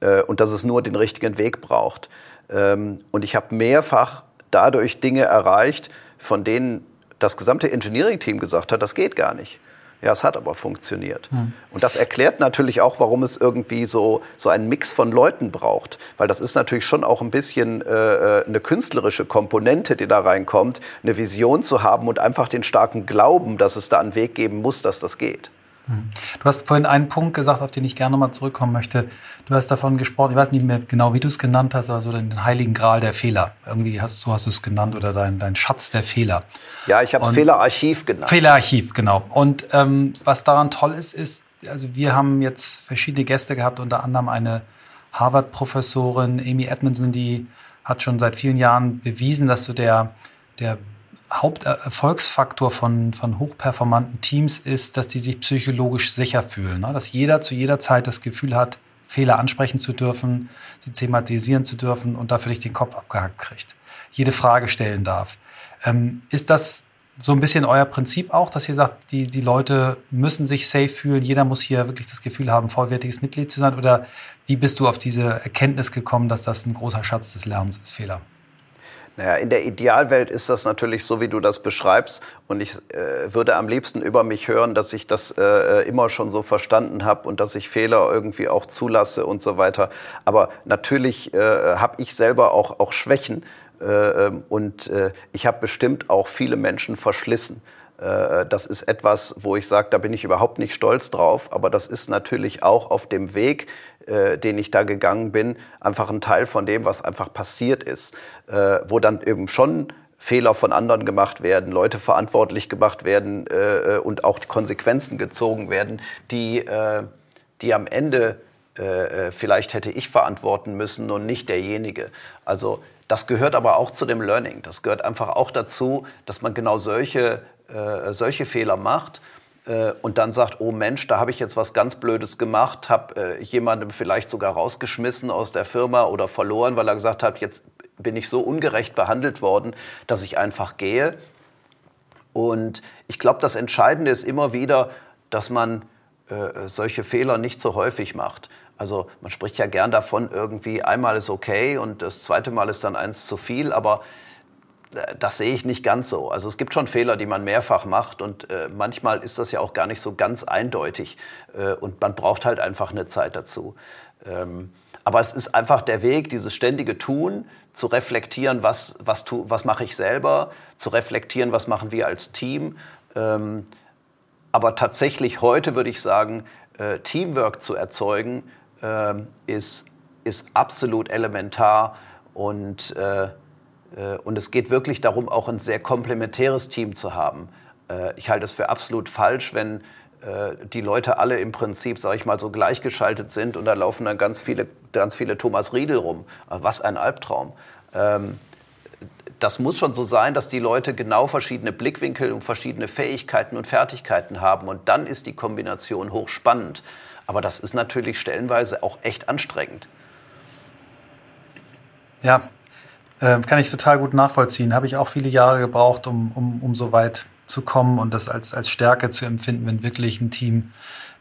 äh, und dass es nur den richtigen Weg braucht. Ähm, und ich habe mehrfach dadurch Dinge erreicht, von denen das gesamte Engineering-Team gesagt hat, das geht gar nicht. Ja, es hat aber funktioniert. Hm. Und das erklärt natürlich auch, warum es irgendwie so, so einen Mix von Leuten braucht. Weil das ist natürlich schon auch ein bisschen äh, äh eine künstlerische Komponente, die da reinkommt, eine Vision zu haben und einfach den starken Glauben, dass es da einen Weg geben muss, dass das geht. Du hast vorhin einen Punkt gesagt, auf den ich gerne nochmal zurückkommen möchte. Du hast davon gesprochen, ich weiß nicht mehr genau, wie du es genannt hast, aber so den heiligen Gral der Fehler. Irgendwie hast, so hast du es genannt oder dein, dein Schatz der Fehler. Ja, ich habe es Fehlerarchiv genannt. Fehlerarchiv, genau. Und ähm, was daran toll ist, ist, also wir haben jetzt verschiedene Gäste gehabt, unter anderem eine Harvard-Professorin, Amy Edmondson, die hat schon seit vielen Jahren bewiesen, dass so der, der Haupterfolgsfaktor von, von hochperformanten Teams ist, dass die sich psychologisch sicher fühlen. Ne? Dass jeder zu jeder Zeit das Gefühl hat, Fehler ansprechen zu dürfen, sie thematisieren zu dürfen und dafür nicht den Kopf abgehackt kriegt. Jede Frage stellen darf. Ähm, ist das so ein bisschen euer Prinzip auch, dass ihr sagt, die, die Leute müssen sich safe fühlen, jeder muss hier wirklich das Gefühl haben, vollwertiges Mitglied zu sein? Oder wie bist du auf diese Erkenntnis gekommen, dass das ein großer Schatz des Lernens ist, Fehler? Naja, in der Idealwelt ist das natürlich so, wie du das beschreibst. Und ich äh, würde am liebsten über mich hören, dass ich das äh, äh immer schon so verstanden habe und dass ich Fehler irgendwie auch zulasse und so weiter. Aber natürlich äh, habe ich selber auch, auch Schwächen. Äh, ähm, und äh, ich habe bestimmt auch viele Menschen verschlissen. Das ist etwas, wo ich sage, da bin ich überhaupt nicht stolz drauf. Aber das ist natürlich auch auf dem Weg, äh, den ich da gegangen bin, einfach ein Teil von dem, was einfach passiert ist, äh, wo dann eben schon Fehler von anderen gemacht werden, Leute verantwortlich gemacht werden äh, und auch Konsequenzen gezogen werden, die, äh, die am Ende äh, äh, vielleicht hätte ich verantworten müssen und nicht derjenige. Also das gehört aber auch zu dem Learning. Das gehört einfach auch dazu, dass man genau solche, solche Fehler macht äh, und dann sagt, oh Mensch, da habe ich jetzt was ganz Blödes gemacht, habe äh, jemandem vielleicht sogar rausgeschmissen aus der Firma oder verloren, weil er gesagt hat, jetzt bin ich so ungerecht behandelt worden, dass ich einfach gehe. Und ich glaube, das Entscheidende ist immer wieder, dass man äh, solche Fehler nicht so häufig macht. Also man spricht ja gern davon, irgendwie einmal ist okay und das zweite Mal ist dann eins zu viel, aber das sehe ich nicht ganz so. Also es gibt schon Fehler, die man mehrfach macht und äh, manchmal ist das ja auch gar nicht so ganz eindeutig äh, und man braucht halt einfach eine Zeit dazu. Ähm, aber es ist einfach der Weg, dieses ständige Tun, zu reflektieren, was, was, tu, was mache ich selber, zu reflektieren, was machen wir als Team. Ähm, aber tatsächlich heute würde ich sagen, äh, Teamwork zu erzeugen, äh, ist, ist absolut elementar und äh, und es geht wirklich darum, auch ein sehr komplementäres Team zu haben. Äh, ich halte es für absolut falsch, wenn äh, die Leute alle im Prinzip, sage ich mal, so gleichgeschaltet sind und da laufen dann ganz viele, ganz viele Thomas Riedel rum. Was ein Albtraum. Ähm, das muss schon so sein, dass die Leute genau verschiedene Blickwinkel und verschiedene Fähigkeiten und Fertigkeiten haben. Und dann ist die Kombination hochspannend. Aber das ist natürlich stellenweise auch echt anstrengend. Ja, äh, kann ich total gut nachvollziehen. Habe ich auch viele Jahre gebraucht, um, um, um so weit zu kommen und das als, als Stärke zu empfinden, wenn wirklich ein Team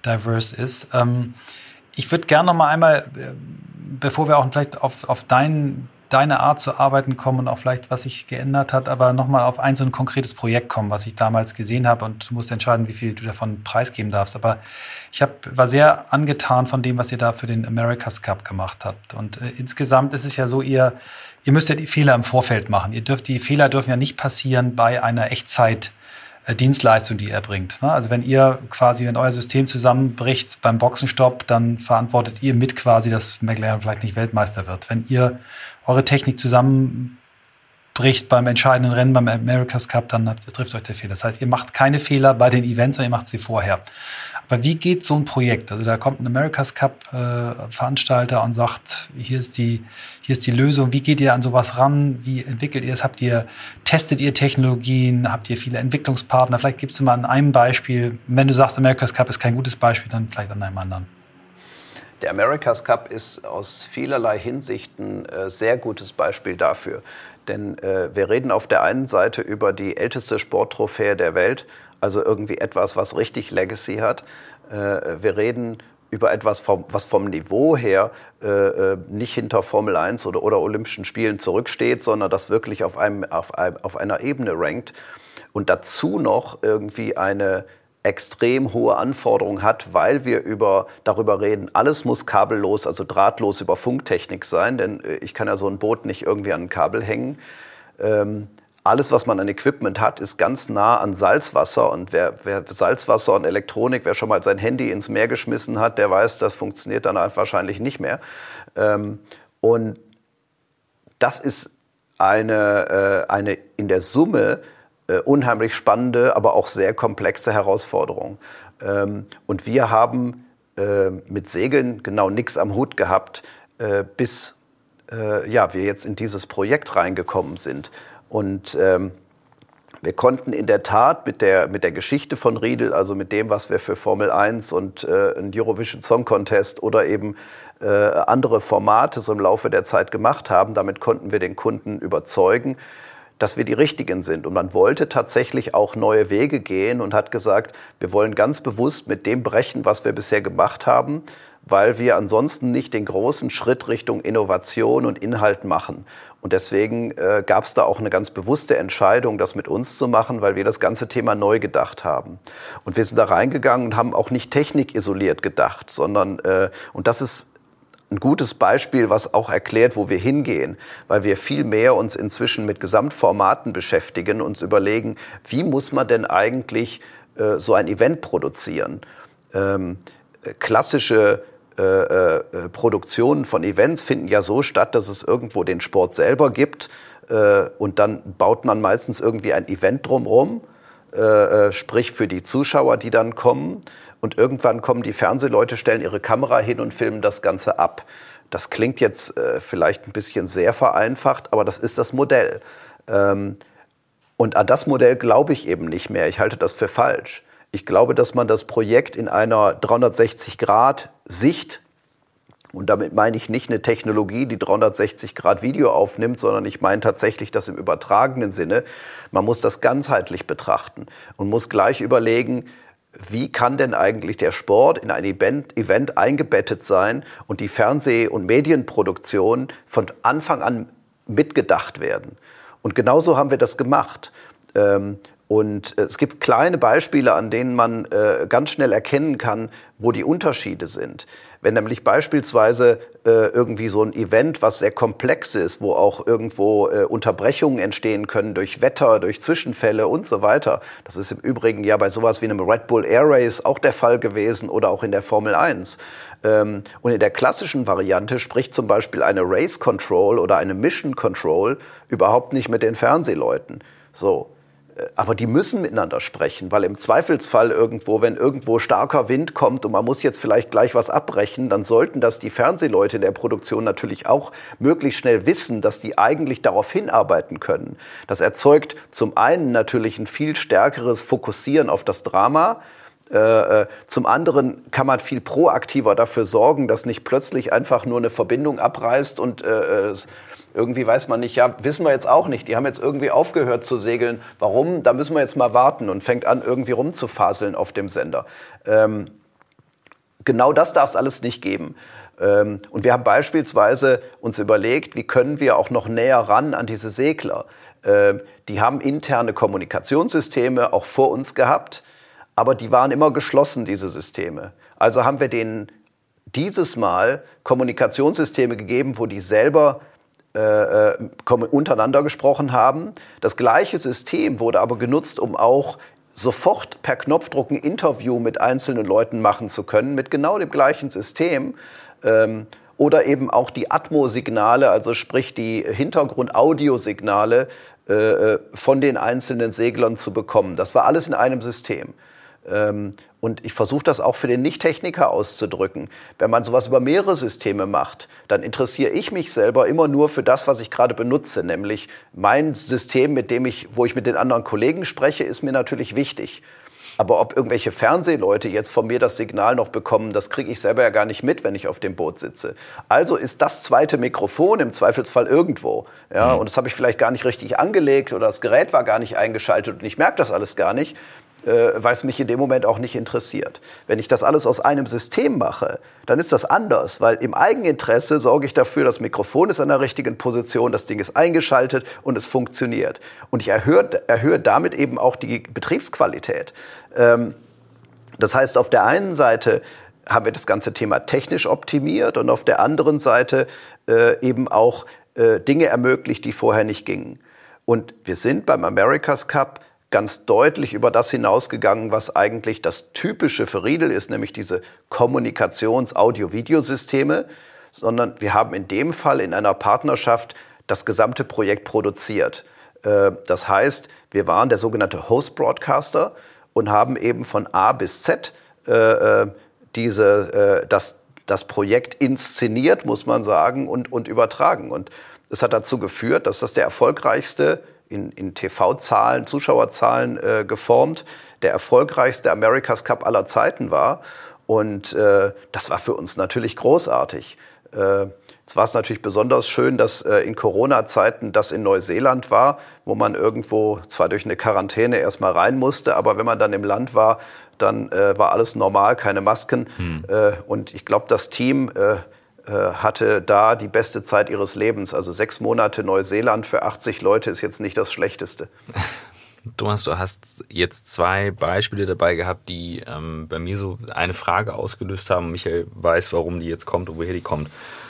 diverse ist. Ähm, ich würde gerne noch mal einmal, äh, bevor wir auch vielleicht auf, auf dein, deine Art zu arbeiten kommen und auch vielleicht, was sich geändert hat, aber noch mal auf ein so ein konkretes Projekt kommen, was ich damals gesehen habe und du musst entscheiden, wie viel du davon preisgeben darfst. Aber ich hab, war sehr angetan von dem, was ihr da für den America's Cup gemacht habt. Und äh, insgesamt ist es ja so, ihr ihr müsst ja die Fehler im Vorfeld machen. Ihr dürft, die Fehler dürfen ja nicht passieren bei einer Echtzeit, äh, Dienstleistung, die er bringt. Ne? Also wenn ihr quasi, wenn euer System zusammenbricht beim Boxenstopp, dann verantwortet ihr mit quasi, dass McLaren vielleicht nicht Weltmeister wird. Wenn ihr eure Technik zusammenbricht beim entscheidenden Rennen beim America's Cup, dann trifft euch der Fehler. Das heißt, ihr macht keine Fehler bei den Events, sondern ihr macht sie vorher. Aber wie geht so ein Projekt? Also da kommt ein America's Cup äh, Veranstalter und sagt, hier ist die, hier ist die Lösung. Wie geht ihr an sowas ran? Wie entwickelt ihr es? Habt ihr, testet ihr Technologien? Habt ihr viele Entwicklungspartner? Vielleicht gibst du mal an einem Beispiel. Wenn du sagst, America's Cup ist kein gutes Beispiel, dann vielleicht an einem anderen. Der America's Cup ist aus vielerlei Hinsichten äh, sehr gutes Beispiel dafür. Denn äh, wir reden auf der einen Seite über die älteste Sporttrophäe der Welt, also irgendwie etwas, was richtig Legacy hat. Äh, wir reden über etwas, vom, was vom Niveau her äh, äh, nicht hinter Formel 1 oder, oder Olympischen Spielen zurücksteht, sondern das wirklich auf, einem, auf, auf einer Ebene rankt. Und dazu noch irgendwie eine extrem hohe Anforderung hat, weil wir über, darüber reden, alles muss kabellos, also drahtlos über Funktechnik sein, denn äh, ich kann ja so ein Boot nicht irgendwie an ein Kabel hängen. Ähm, alles, was man an Equipment hat, ist ganz nah an Salzwasser. Und wer, wer, Salzwasser und Elektronik, wer schon mal sein Handy ins Meer geschmissen hat, der weiß, das funktioniert dann wahrscheinlich nicht mehr. Ähm, und das ist eine, äh, eine in der Summe äh, unheimlich spannende, aber auch sehr komplexe Herausforderung. Ähm, und wir haben äh, mit Segeln genau nichts am Hut gehabt, äh, bis äh, ja, wir jetzt in dieses Projekt reingekommen sind. Und ähm, wir konnten in der Tat mit der, mit der Geschichte von Riedel, also mit dem, was wir für Formel 1 und äh, einen Eurovision Song Contest oder eben äh, andere Formate so im Laufe der Zeit gemacht haben, damit konnten wir den Kunden überzeugen, dass wir die Richtigen sind. Und man wollte tatsächlich auch neue Wege gehen und hat gesagt, wir wollen ganz bewusst mit dem brechen, was wir bisher gemacht haben, weil wir ansonsten nicht den großen Schritt Richtung Innovation und Inhalt machen. Und deswegen äh, gab es da auch eine ganz bewusste Entscheidung, das mit uns zu machen, weil wir das ganze Thema neu gedacht haben. Und wir sind da reingegangen und haben auch nicht technikisoliert gedacht, sondern, äh, und das ist ein gutes Beispiel, was auch erklärt, wo wir hingehen, weil wir viel mehr uns inzwischen mit Gesamtformaten beschäftigen, uns überlegen, wie muss man denn eigentlich äh, so ein Event produzieren? Ähm, klassische äh, äh, Produktionen von Events finden ja so statt, dass es irgendwo den Sport selber gibt äh, und dann baut man meistens irgendwie ein Event drumherum, äh, äh, sprich für die Zuschauer, die dann kommen. Und irgendwann kommen die Fernsehleute, stellen ihre Kamera hin und filmen das Ganze ab. Das klingt jetzt vielleicht ein bisschen sehr vereinfacht, aber das ist das Modell. Ähm, und an das Modell glaube ich eben nicht mehr. Ich halte das für falsch. Ich glaube, dass man das Projekt in einer 360-Grad-Sicht, und damit meine ich nicht eine Technologie, die 360 Grad Video aufnimmt, sondern ich meine tatsächlich das im übertragenen Sinne. Man muss das ganzheitlich betrachten und muss gleich überlegen, wie kann denn eigentlich der Sport in ein Event, eingebettet sein und die Fernseh- und Medienproduktion von Anfang an mitgedacht werden. Und genauso haben wir das gemacht. Ähm, und äh, es gibt kleine Beispiele, an denen man äh, ganz schnell erkennen kann, wo die Unterschiede sind. Wenn nämlich beispielsweise äh, irgendwie so ein Event, was sehr komplex ist, wo auch irgendwo äh, Unterbrechungen entstehen können durch Wetter, durch Zwischenfälle und so weiter. Das ist im Übrigen ja bei sowas wie einem Red Bull Air Race auch der Fall gewesen oder auch in der Formel 1. Ähm, und in der klassischen Variante spricht zum Beispiel eine Race Control oder eine Mission Control überhaupt nicht mit den Fernsehleuten. So. Aber die müssen miteinander sprechen, weil im Zweifelsfall irgendwo, wenn irgendwo starker Wind kommt und man muss jetzt vielleicht gleich was abbrechen, dann sollten das die Fernsehleute in der Produktion natürlich auch möglichst schnell wissen, dass die eigentlich darauf hinarbeiten können. Das erzeugt zum einen natürlich ein viel stärkeres Fokussieren auf das Drama, äh, äh, zum anderen kann man viel proaktiver dafür sorgen, dass nicht plötzlich einfach nur eine Verbindung abreißt und äh, irgendwie weiß man nicht, ja, wissen wir jetzt auch nicht. Die haben jetzt irgendwie aufgehört zu segeln. Warum? Da müssen wir jetzt mal warten und fängt an, irgendwie rumzufaseln auf dem Sender. Ähm, genau das darf es alles nicht geben. Ähm, und wir haben beispielsweise uns überlegt, wie können wir auch noch näher ran an diese Segler. Ähm, die haben interne Kommunikationssysteme auch vor uns gehabt, aber die waren immer geschlossen, diese Systeme. Also haben wir denen dieses Mal Kommunikationssysteme gegeben, wo die selber äh, äh untereinander gesprochen haben. Das gleiche System wurde aber genutzt, um auch sofort per Knopfdruck ein Interview mit einzelnen Leuten machen zu können, mit genau dem gleichen System. Ähm, oder eben auch die Atmosignale, also sprich die Hintergrund-Audiosignale äh, äh, von den einzelnen Seglern zu bekommen. Das war alles in einem System. Ähm, und ich versuche das auch für den Nicht-Techniker auszudrücken. Wenn man sowas über mehrere Systeme macht, dann interessiere ich mich selber immer nur für das, was ich gerade benutze. Nämlich mein System, mit dem ich, wo ich mit den anderen Kollegen spreche, ist mir natürlich wichtig. Aber ob irgendwelche Fernsehleute jetzt von mir das Signal noch bekommen, das kriege ich selber ja gar nicht mit, wenn ich auf dem Boot sitze. Also ist das zweite Mikrofon im Zweifelsfall irgendwo. Ja, mhm. Und das habe ich vielleicht gar nicht richtig angelegt oder das Gerät war gar nicht eingeschaltet und ich merke das alles gar nicht äh, weil es mich in dem Moment auch nicht interessiert. Wenn ich das alles aus einem System mache, dann ist das anders, weil im Eigeninteresse sorge ich dafür, das Mikrofon ist an der richtigen Position, das Ding ist eingeschaltet und es funktioniert. Und ich erhöhe, erhöhe damit eben auch die Betriebsqualität. Ähm, das heißt, auf der einen Seite haben wir das ganze Thema technisch optimiert und auf der anderen Seite äh, eben auch äh, Dinge ermöglicht, die vorher nicht gingen. Und wir sind beim America's Cup ganz deutlich über das hinausgegangen, was eigentlich das Typische für Riedel ist, nämlich diese Kommunikations-Audio-Videosysteme, sondern wir haben in dem Fall in einer Partnerschaft das gesamte Projekt produziert. Äh, das heißt, wir waren der sogenannte Host Broadcaster und haben eben von A bis Z äh, äh, diese, das, das Projekt inszeniert, muss man sagen, und, und übertragen. Und es hat dazu geführt, dass das der erfolgreichste in, in TV-Zahlen, Zuschauerzahlen äh, geformt, der erfolgreichste America's Cup aller Zeiten war. Und äh, das war für uns natürlich großartig. Äh, jetzt war es natürlich besonders schön, dass äh, in Corona-Zeiten das in Neuseeland war, wo man irgendwo zwar durch eine Quarantäne erstmal rein musste, aber wenn man dann im Land war, dann äh, war alles normal, keine Masken. Hm. Äh, und ich glaube, das Team äh, hatte da die beste Zeit ihres Lebens. Also sechs Monate Neuseeland für 80 Leute ist jetzt nicht das Schlechteste. <laughs> Thomas, du hast jetzt zwei Beispiele dabei gehabt, die ähm, bei mir so eine Frage ausgelöst haben. Michael weiß, warum die jetzt kommt und woher die kommt.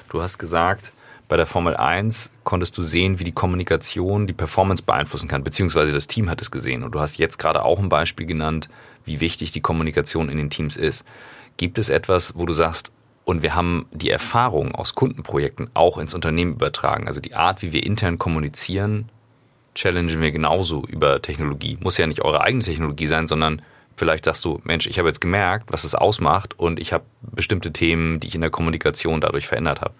Du hast gesagt, bei der Formel 1 konntest du sehen, wie die Kommunikation die Performance beeinflussen kann, beziehungsweise das Team hat es gesehen. Und du hast jetzt gerade auch ein Beispiel genannt, wie wichtig die Kommunikation in den Teams ist. Gibt es etwas, wo du sagst, und wir haben die Erfahrung aus Kundenprojekten auch ins Unternehmen übertragen. Also die Art, wie wir intern kommunizieren, challengen wir genauso über Technologie. Muss ja nicht eure eigene Technologie sein, sondern vielleicht sagst du, Mensch, ich habe jetzt gemerkt, was es ausmacht und ich habe bestimmte Themen, die ich in der Kommunikation dadurch verändert habe.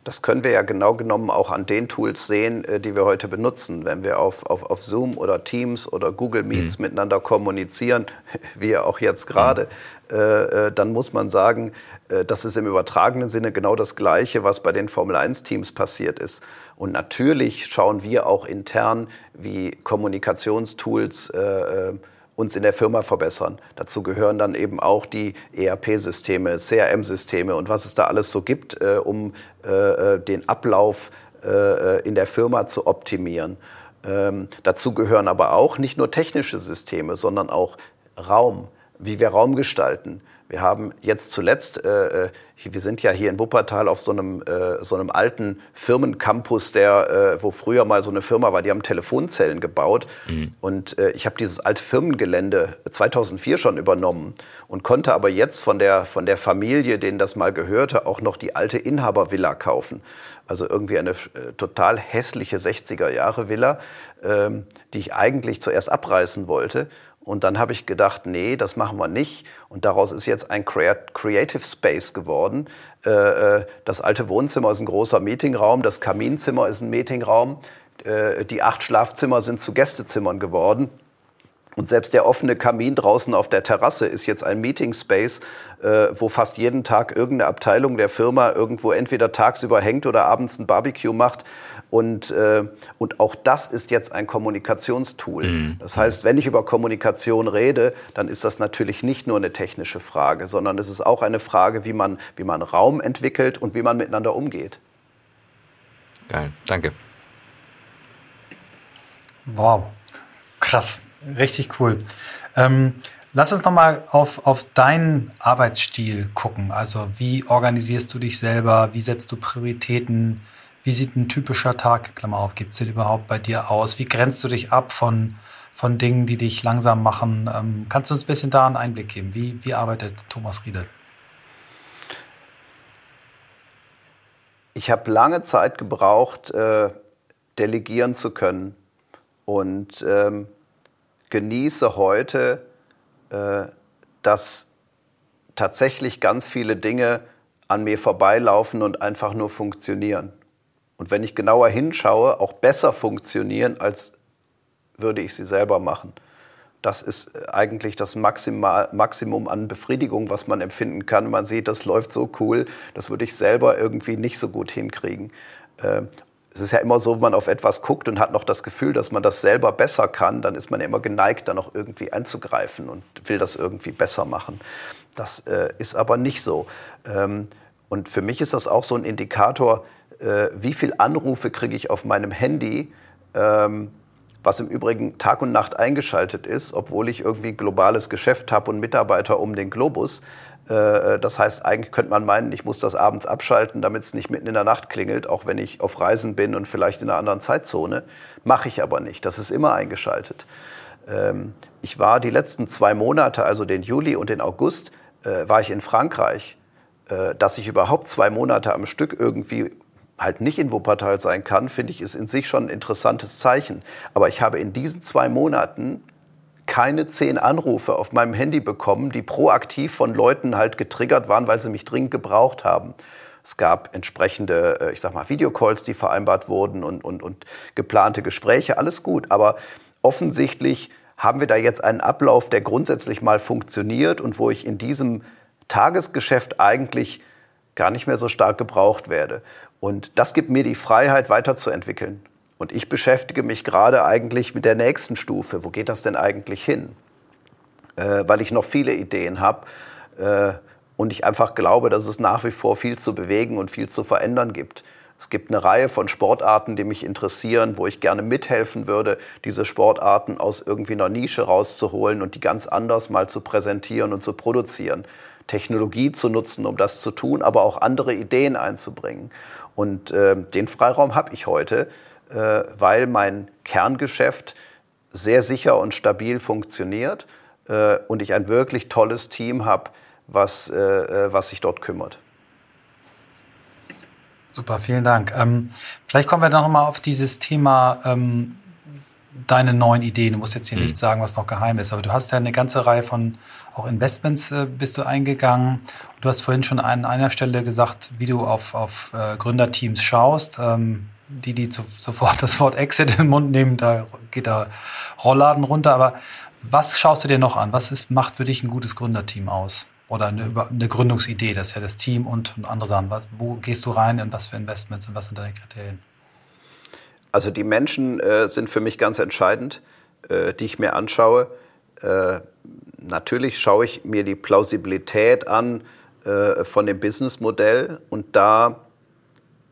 Äh, das können wir ja genau genommen auch an den Tools sehen, äh, die wir heute benutzen. Wenn wir auf, auf, auf Zoom oder Teams oder Google Meets mhm. miteinander kommunizieren, <laughs> wie auch jetzt gerade, mhm. äh, dann muss man sagen, äh, das ist im übertragenen Sinne genau das Gleiche, was bei den Formel-1-Teams passiert ist. Und natürlich schauen wir auch intern, wie Kommunikationstools äh, uns in der Firma verbessern. Dazu gehören dann eben auch die ERP-Systeme, CRM-Systeme und was es da alles so gibt, äh, um äh, äh, den Ablauf äh, in der Firma zu optimieren. Ähm, dazu gehören aber auch nicht nur technische Systeme, sondern auch Raum, wie wir Raum gestalten, wir haben jetzt zuletzt, äh, äh wir sind ja hier in Wuppertal auf so einem, äh, so einem alten Firmencampus, der, äh, wo früher mal so eine Firma war, die haben Telefonzellen gebaut. Mhm. Und äh, ich habe dieses alte Firmengelände 2004 schon übernommen und konnte aber jetzt von der, von der Familie, denen das mal gehörte, auch noch die alte Inhabervilla kaufen. Also irgendwie eine äh, total hässliche 60er-Jahre-Villa, ähm, die ich eigentlich zuerst abreißen wollte. Und dann habe ich gedacht, nee, das machen wir nicht. Und daraus ist jetzt ein Creative Space geworden. Äh, äh, das alte Wohnzimmer ist ein großer Meetingraum, das Kaminzimmer ist ein Meetingraum, äh, die acht Schlafzimmer sind zu Gästezimmern geworden. Und selbst der offene Kamin draußen auf der Terrasse ist jetzt ein Meeting Space, wo fast jeden Tag irgendeine Abteilung der Firma irgendwo entweder tagsüber hängt oder abends ein Barbecue macht. Und, äh, und auch das ist jetzt ein Kommunikationstool. Mhm. Das heißt, wenn ich über Kommunikation rede, dann ist das natürlich nicht nur eine technische Frage, sondern es ist auch eine Frage, wie man, wie man Raum entwickelt und wie man miteinander umgeht. Geil, danke. Wow, krass, richtig cool. Ähm, lass uns nochmal auf, auf deinen Arbeitsstil gucken. Also wie organisierst du dich selber? Wie setzt du Prioritäten? Wie sieht ein typischer Tag, Klammer auf, gibt es überhaupt bei dir aus? Wie grenzt du dich ab von, von Dingen, die dich langsam machen? Ähm, kannst du uns ein bisschen da einen Einblick geben? Wie, wie arbeitet Thomas Riedel? ich habe lange Zeit gebraucht, äh, delegieren zu können und ähm, genieße heute, äh, dass tatsächlich ganz viele Dinge an mir vorbeilaufen und einfach nur funktionieren. Und wenn ich genauer hinschaue, auch besser funktionieren, als würde ich sie selber machen. Das ist eigentlich das Maximal, Maximum an Befriedigung, was man empfinden kann. Man sieht, das läuft so cool, das würde ich selber irgendwie nicht so gut hinkriegen. Ähm, es ist ja immer so, wenn man auf etwas guckt und hat noch das Gefühl, dass man das selber besser kann, dann ist man immer geneigt, da noch irgendwie einzugreifen und will das irgendwie besser machen. Das äh, ist aber nicht so. Ähm, und für mich ist das auch so ein Indikator, äh, wie viele Anrufe kriege ich auf meinem Handy, ähm, was im Übrigen Tag und Nacht eingeschaltet ist, obwohl ich irgendwie globales Geschäft habe und Mitarbeiter um den Globus. Äh, das heißt, eigentlich könnte man meinen, ich muss das abends abschalten, damit es nicht mitten in der Nacht klingelt, auch wenn ich auf Reisen bin und vielleicht in einer anderen Zeitzone. Mache ich aber nicht. Das ist immer eingeschaltet. Ähm, ich war die letzten zwei Monate, also den Juli und den August, äh, war ich in Frankreich. Äh, dass ich überhaupt zwei Monate am Stück irgendwie halt nicht in Wuppertal sein kann, finde ich, ist in sich schon ein interessantes Zeichen. Aber ich habe in diesen zwei Monaten keine zehn Anrufe auf meinem Handy bekommen, die proaktiv von Leuten halt getriggert waren, weil sie mich dringend gebraucht haben. Es gab entsprechende, äh, ich sag mal, Videocalls, die vereinbart wurden und, und, und geplante Gespräche, alles gut. Aber offensichtlich haben wir da jetzt einen Ablauf, der grundsätzlich mal funktioniert und wo ich in diesem Tagesgeschäft eigentlich gar nicht mehr so stark gebraucht werde. Und das gibt mir die Freiheit, weiterzuentwickeln. Und ich beschäftige mich gerade eigentlich mit der nächsten Stufe. Wo geht das denn eigentlich hin? Äh, weil ich noch viele Ideen habe äh, und ich einfach glaube, dass es nach wie vor viel zu bewegen und viel zu verändern gibt. Es gibt eine Reihe von Sportarten, die mich interessieren, wo ich gerne mithelfen würde, diese Sportarten aus irgendwie einer Nische rauszuholen und die ganz anders mal zu präsentieren und zu produzieren. Technologie zu nutzen, um das zu tun, aber auch andere Ideen einzubringen. Und äh, den Freiraum habe ich heute, äh, weil mein Kerngeschäft sehr sicher und stabil funktioniert äh, und ich ein wirklich tolles Team habe, was, äh, äh, was sich dort kümmert. Super, vielen Dank. Ähm, vielleicht kommen wir noch mal auf dieses Thema ähm, deine neuen Ideen. Du musst jetzt hier mhm. nicht sagen, was noch geheim ist, aber du hast ja eine ganze Reihe von auch Investments äh, bist du eingegangen. Du hast vorhin schon an einer Stelle gesagt, wie du auf, auf äh, Gründerteams schaust. Ähm, die, die zu, sofort das Wort Exit in den Mund nehmen, da geht der Rollladen runter. Aber was schaust du dir noch an? Was ist, macht für dich ein gutes Gründerteam aus? Oder eine, eine Gründungsidee, das ist ja das Team und, und andere Sachen. Was, wo gehst du rein in was für Investments und was sind deine Kriterien? Also die Menschen äh, sind für mich ganz entscheidend, äh, die ich mir anschaue. Äh, natürlich schaue ich mir die Plausibilität an äh, von dem Businessmodell und da,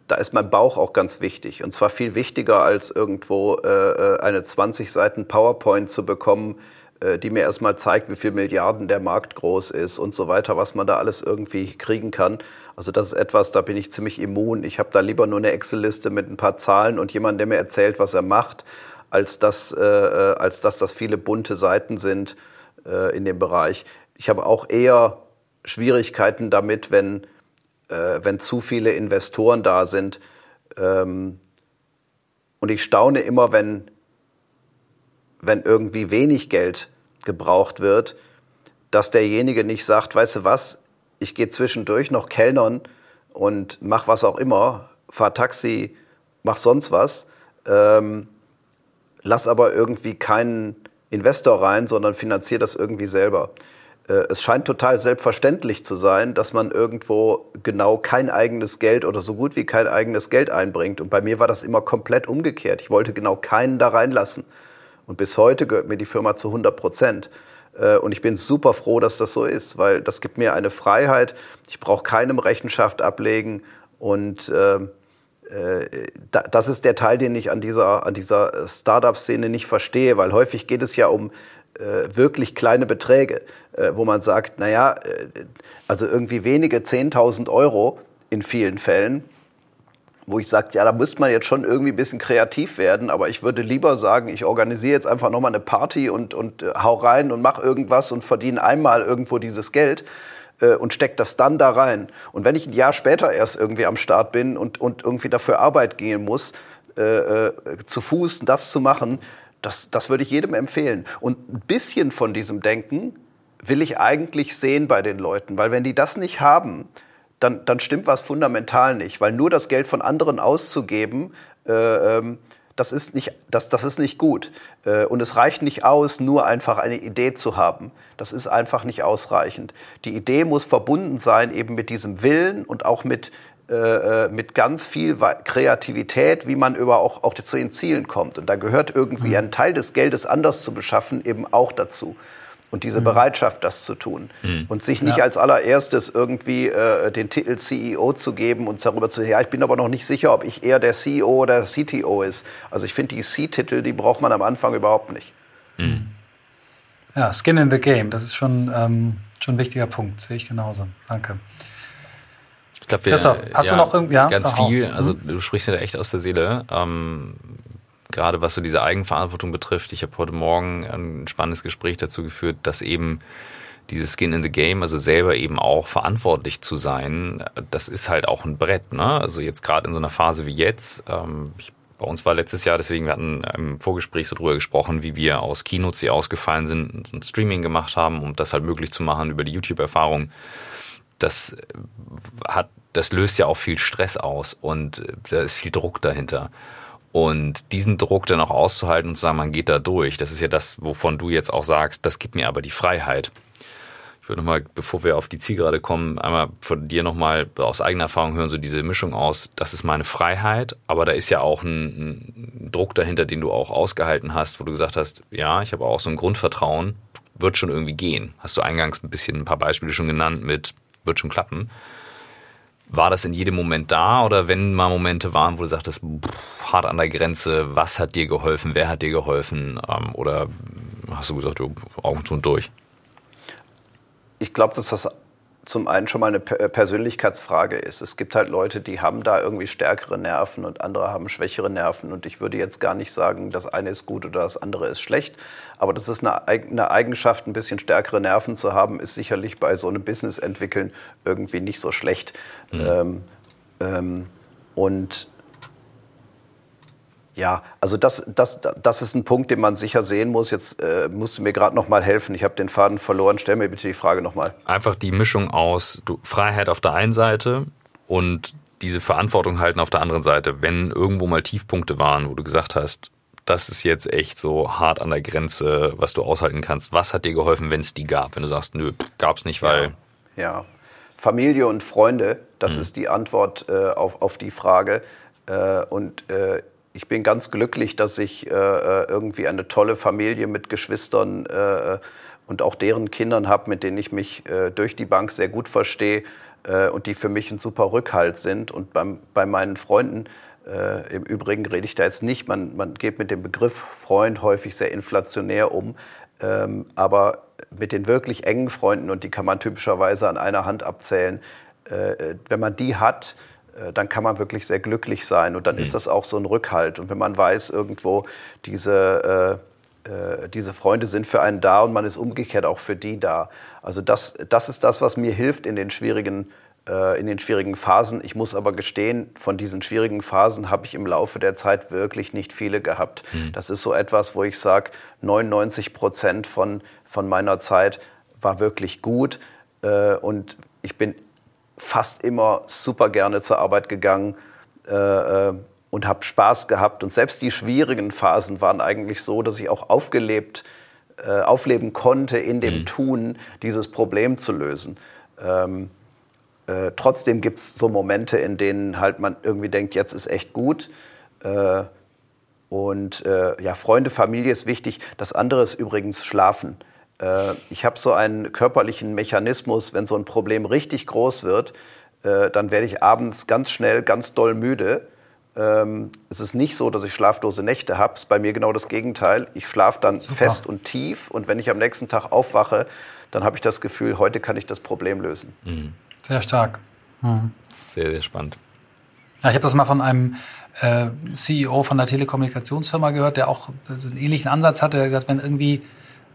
da ist mein Bauch auch ganz wichtig. Und zwar viel wichtiger als irgendwo äh, äh eine 20 Seiten PowerPoint zu bekommen, äh, die mir erstmal zeigt, wie viel Milliarden der Markt groß ist und so weiter, was man da alles irgendwie kriegen kann. Also das ist etwas, da bin ich ziemlich immun. Ich habe da lieber nur eine Excel-Liste mit ein paar Zahlen und jemand, der mir erzählt, was er macht, als dass, äh, als dass das viele bunte Seiten sind äh, in dem Bereich. Ich habe auch eher Schwierigkeiten damit, wenn, äh, wenn zu viele Investoren da sind. Ähm, und ich staune immer, wenn, wenn irgendwie wenig Geld gebraucht wird, dass derjenige nicht sagt, weißt du was, ich gehe zwischendurch noch Kellnern und mach was auch immer, fahr Taxi, mach sonst was, ähm, lass aber irgendwie keinen Investor rein, sondern finanziere das irgendwie selber. Äh, es scheint total selbstverständlich zu sein, dass man irgendwo genau kein eigenes Geld oder so gut wie kein eigenes Geld einbringt. Und bei mir war das immer komplett umgekehrt. Ich wollte genau keinen da reinlassen. Und bis heute gehört mir die Firma zu 100 Prozent. Äh, und ich bin super froh, dass das so ist, weil das gibt mir eine Freiheit. Ich brauche keinem Rechenschaft ablegen. Und äh, äh, das ist der Teil, den ich an dieser, an dieser Startup-Szene nicht verstehe, weil häufig geht es ja um wirklich kleine Beträge, äh, wo man sagt, naja, äh, also irgendwie wenige 10.000 Euro in vielen Fällen, wo ich sage, ja, da müsste man jetzt schon irgendwie ein bisschen kreativ werden, aber ich würde lieber sagen, ich organisiere jetzt einfach nochmal eine Party und, und äh, hau rein und mach irgendwas und verdiene einmal irgendwo dieses Geld, äh, und stecke das dann da rein. Und wenn ich ein Jahr später erst irgendwie am Start bin und, und irgendwie dafür Arbeit gehen muss, äh, äh, zu Fuß das zu machen, das, das würde ich jedem empfehlen. Und ein bisschen von diesem Denken will ich eigentlich sehen bei den Leuten, weil wenn die das nicht haben, dann, dann stimmt was fundamental nicht, weil nur das Geld von anderen auszugeben, äh, ähm, das ist nicht, das, das ist nicht gut. Äh, und es reicht nicht aus, nur einfach eine Idee zu haben. Das ist einfach nicht ausreichend. Die Idee muss verbunden sein eben mit diesem Willen und auch mit, äh, äh mit ganz viel Kreativität, wie man über auch, auch zu den Zielen kommt. Und da gehört irgendwie mhm. ein Teil des Geldes anders zu beschaffen eben auch dazu und diese mhm. Bereitschaft, das zu tun. Mhm. Und sich nicht ja. als allererstes irgendwie äh, den Titel CEO zu geben und darüber zu, ja, ich bin aber noch nicht sicher, ob ich eher der CEO oder CTO ist. Also ich finde, die C-Titel, die braucht man am Anfang überhaupt nicht. Mhm. Ja, Skin in the Game, das ist schon, ähm, schon ein wichtiger Punkt, sehe ich genauso. Danke. Ich glaube, hast ja, du noch irgendwie ja, ganz viel, also mhm. du sprichst ja echt aus der Seele. Ähm, gerade was so diese Eigenverantwortung betrifft. Ich habe heute Morgen ein spannendes Gespräch dazu geführt, dass eben dieses Skin in the Game, also selber eben auch verantwortlich zu sein, das ist halt auch ein Brett. Ne? Also jetzt gerade in so einer Phase wie jetzt, ähm, ich, bei uns war letztes Jahr, deswegen wir hatten im Vorgespräch so drüber gesprochen, wie wir aus Kinos, die ausgefallen sind, ein Streaming gemacht haben, um das halt möglich zu machen über die YouTube-Erfahrung. Das hat, das löst ja auch viel Stress aus und da ist viel Druck dahinter. Und diesen Druck dann auch auszuhalten und zu sagen, man geht da durch, das ist ja das, wovon du jetzt auch sagst, das gibt mir aber die Freiheit. Ich würde nochmal, bevor wir auf die Zielgerade kommen, einmal von dir nochmal aus eigener Erfahrung hören, so diese Mischung aus, das ist meine Freiheit, aber da ist ja auch ein, ein Druck dahinter, den du auch ausgehalten hast, wo du gesagt hast, ja, ich habe auch so ein Grundvertrauen, wird schon irgendwie gehen. Hast du eingangs ein bisschen ein paar Beispiele schon genannt mit, wird schon klappen. War das in jedem Moment da oder wenn mal Momente waren, wo du sagtest, pff, hart an der Grenze, was hat dir geholfen, wer hat dir geholfen? Ähm, oder hast du gesagt, du Augen zu und durch? Ich glaube, dass das zum einen schon mal eine Persönlichkeitsfrage ist. Es gibt halt Leute, die haben da irgendwie stärkere Nerven und andere haben schwächere Nerven. Und ich würde jetzt gar nicht sagen, das eine ist gut oder das andere ist schlecht. Aber das ist eine, eine Eigenschaft, ein bisschen stärkere Nerven zu haben, ist sicherlich bei so einem Business entwickeln irgendwie nicht so schlecht. Mhm. Ähm, ähm, und ja, also das, das, das ist ein Punkt, den man sicher sehen muss. Jetzt äh, musst du mir gerade noch mal helfen. Ich habe den Faden verloren. Stell mir bitte die Frage noch mal. Einfach die Mischung aus du, Freiheit auf der einen Seite und diese Verantwortung halten auf der anderen Seite. Wenn irgendwo mal Tiefpunkte waren, wo du gesagt hast, das ist jetzt echt so hart an der Grenze, was du aushalten kannst. Was hat dir geholfen, wenn es die gab? Wenn du sagst, nö, gab es nicht, weil... Ja, ja. Familie und Freunde, das mhm. ist die Antwort äh, auf, auf die Frage. Äh, und äh, ich bin ganz glücklich, dass ich äh, äh, irgendwie eine tolle Familie mit Geschwistern äh, und auch deren Kindern habe, mit denen ich mich durch die Bank sehr gut verstehe und die für mich ein super Rückhalt sind. Und beim, bei meinen Freunden, äh, im Übrigen rede ich da jetzt nicht, man, man geht mit dem Begriff Freund häufig sehr inflationär um, ähm, aber mit den wirklich engen Freunden, und die kann man typischerweise an einer Hand abzählen, wenn man die hat, äh, dann kann man wirklich sehr glücklich sein und dann mhm. ist das auch so ein Rückhalt. Und wenn man weiß, irgendwo diese, äh, äh, diese Freunde sind für einen da und man ist umgekehrt auch für die da. Also das, das ist das, was mir hilft in den schwierigen äh, in den schwierigen Phasen. Ich muss aber gestehen, von diesen schwierigen Phasen habe ich im Laufe der Zeit wirklich nicht viele gehabt. Mhm. Das ist so etwas, wo ich sage, 99 Prozent von, von meiner Zeit war wirklich gut. Äh, und ich bin fast immer super gerne zur Arbeit gegangen äh, äh und habe Spaß gehabt. Und selbst die schwierigen Phasen waren eigentlich so, dass ich auch aufgelebt, äh, aufleben konnte in dem mhm. Tun, dieses Problem zu lösen. Ähm, äh, trotzdem gibt es so Momente, in denen halt man irgendwie denkt, jetzt ist echt gut. Äh, und äh, ja, Freunde, Familie ist wichtig. Das andere ist übrigens Schlafen. Äh, ich habe so einen körperlichen Mechanismus, wenn so ein Problem richtig groß wird, äh, dann werde ich abends ganz schnell ganz doll müde. Ähm, es ist nicht so, dass ich schlaflose Nächte habe. Es ist bei mir genau das Gegenteil. Ich schlafe dann Super. fest und tief und wenn ich am nächsten Tag aufwache, dann habe ich das Gefühl, heute kann ich das Problem lösen. Mhm. Sehr stark. Mhm. Sehr, sehr spannend. Ja, ich habe das mal von einem äh, CEO von einer Telekommunikationsfirma gehört, der auch einen ähnlichen Ansatz hatte. Der hat gesagt, wenn irgendwie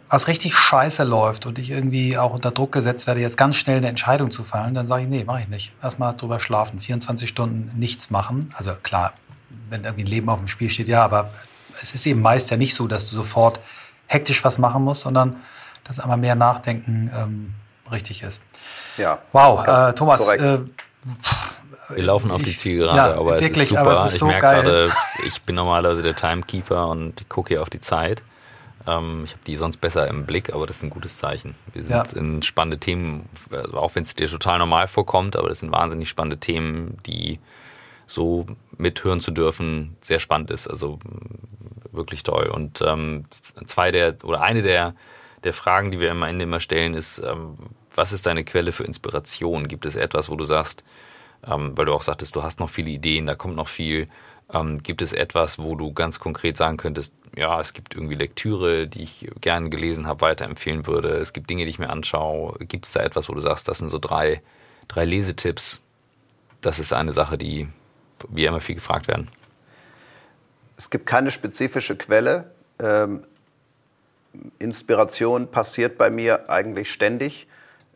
was richtig scheiße läuft und ich irgendwie auch unter Druck gesetzt werde, jetzt ganz schnell eine Entscheidung zu fallen, dann sage ich, nee, mache ich nicht. Erstmal drüber schlafen, 24 Stunden nichts machen. Also klar, wenn irgendwie ein Leben auf dem Spiel steht, ja, aber es ist eben meist ja nicht so, dass du sofort hektisch was machen musst, sondern dass einmal mehr Nachdenken ähm, richtig ist. Ja. Wow, äh, Thomas, äh, wir laufen auf die Zielgerade, ja, aber, wirklich, es ist super. Aber es ist so ich merke gerade, ich bin normalerweise der Timekeeper und ich gucke hier auf die Zeit. Ähm, ich habe die sonst besser im Blick, aber das ist ein gutes Zeichen. Wir sind ja. in spannende Themen, äh, auch wenn es dir total normal vorkommt, aber das sind wahnsinnig spannende Themen, die so mithören zu dürfen, sehr spannend ist. Also wirklich toll. Und ähm, zwei der oder eine der der Fragen, die wir am Ende immer stellen, ist, ähm, was ist deine Quelle für Inspiration? Gibt es etwas, wo du sagst, ähm, weil du auch sagtest, du hast noch viele Ideen, da kommt noch viel. Ähm, gibt es etwas, wo du ganz konkret sagen könntest, ja, es gibt irgendwie Lektüre, die ich gerne gelesen habe, weiterempfehlen würde. Es gibt Dinge, die ich mir anschaue. Gibt es da etwas, wo du sagst, das sind so drei, drei Lesetipps? Das ist eine Sache, die wir immer viel gefragt werden. Es gibt keine spezifische Quelle. Ähm, Inspiration passiert bei mir eigentlich ständig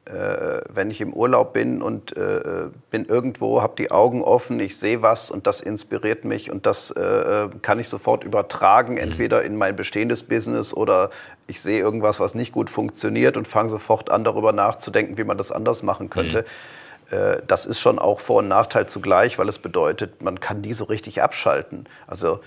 äh, wenn ich im Urlaub bin und äh, bin irgendwo, habe die Augen offen, ich sehe was und das inspiriert mich und das äh, äh kann ich sofort übertragen, mhm. entweder in mein bestehendes Business oder ich sehe irgendwas, was nicht gut funktioniert und fange sofort an, darüber nachzudenken, wie man das anders machen könnte. Mhm. Äh, das ist schon auch Vor- und Nachteil zugleich, weil es bedeutet, man kann nie so richtig abschalten. Also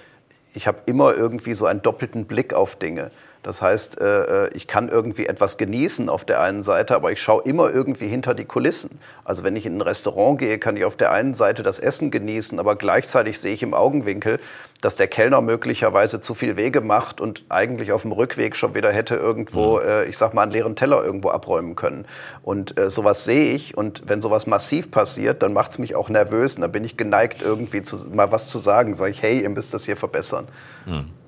ich habe immer irgendwie so einen doppelten Blick auf Dinge. Das heißt, äh, äh, ich kann irgendwie etwas genießen auf der einen Seite, aber ich schaue immer irgendwie hinter die Kulissen. Also wenn ich in ein Restaurant gehe, kann ich auf der einen Seite das Essen genießen, aber gleichzeitig sehe ich im Augenwinkel, dass der Kellner möglicherweise zu viel Wege macht und eigentlich auf dem Rückweg schon wieder hätte irgendwo, mhm. Äh, ich sag mal, einen leeren Teller irgendwo abräumen können. Und sowas sehe ich und wenn sowas massiv passiert, dann macht es mich auch nervös und dann bin ich geneigt, irgendwie zu, mal was zu sagen. Sage ich, hey, ihr müsst das hier verbessern. Mhm.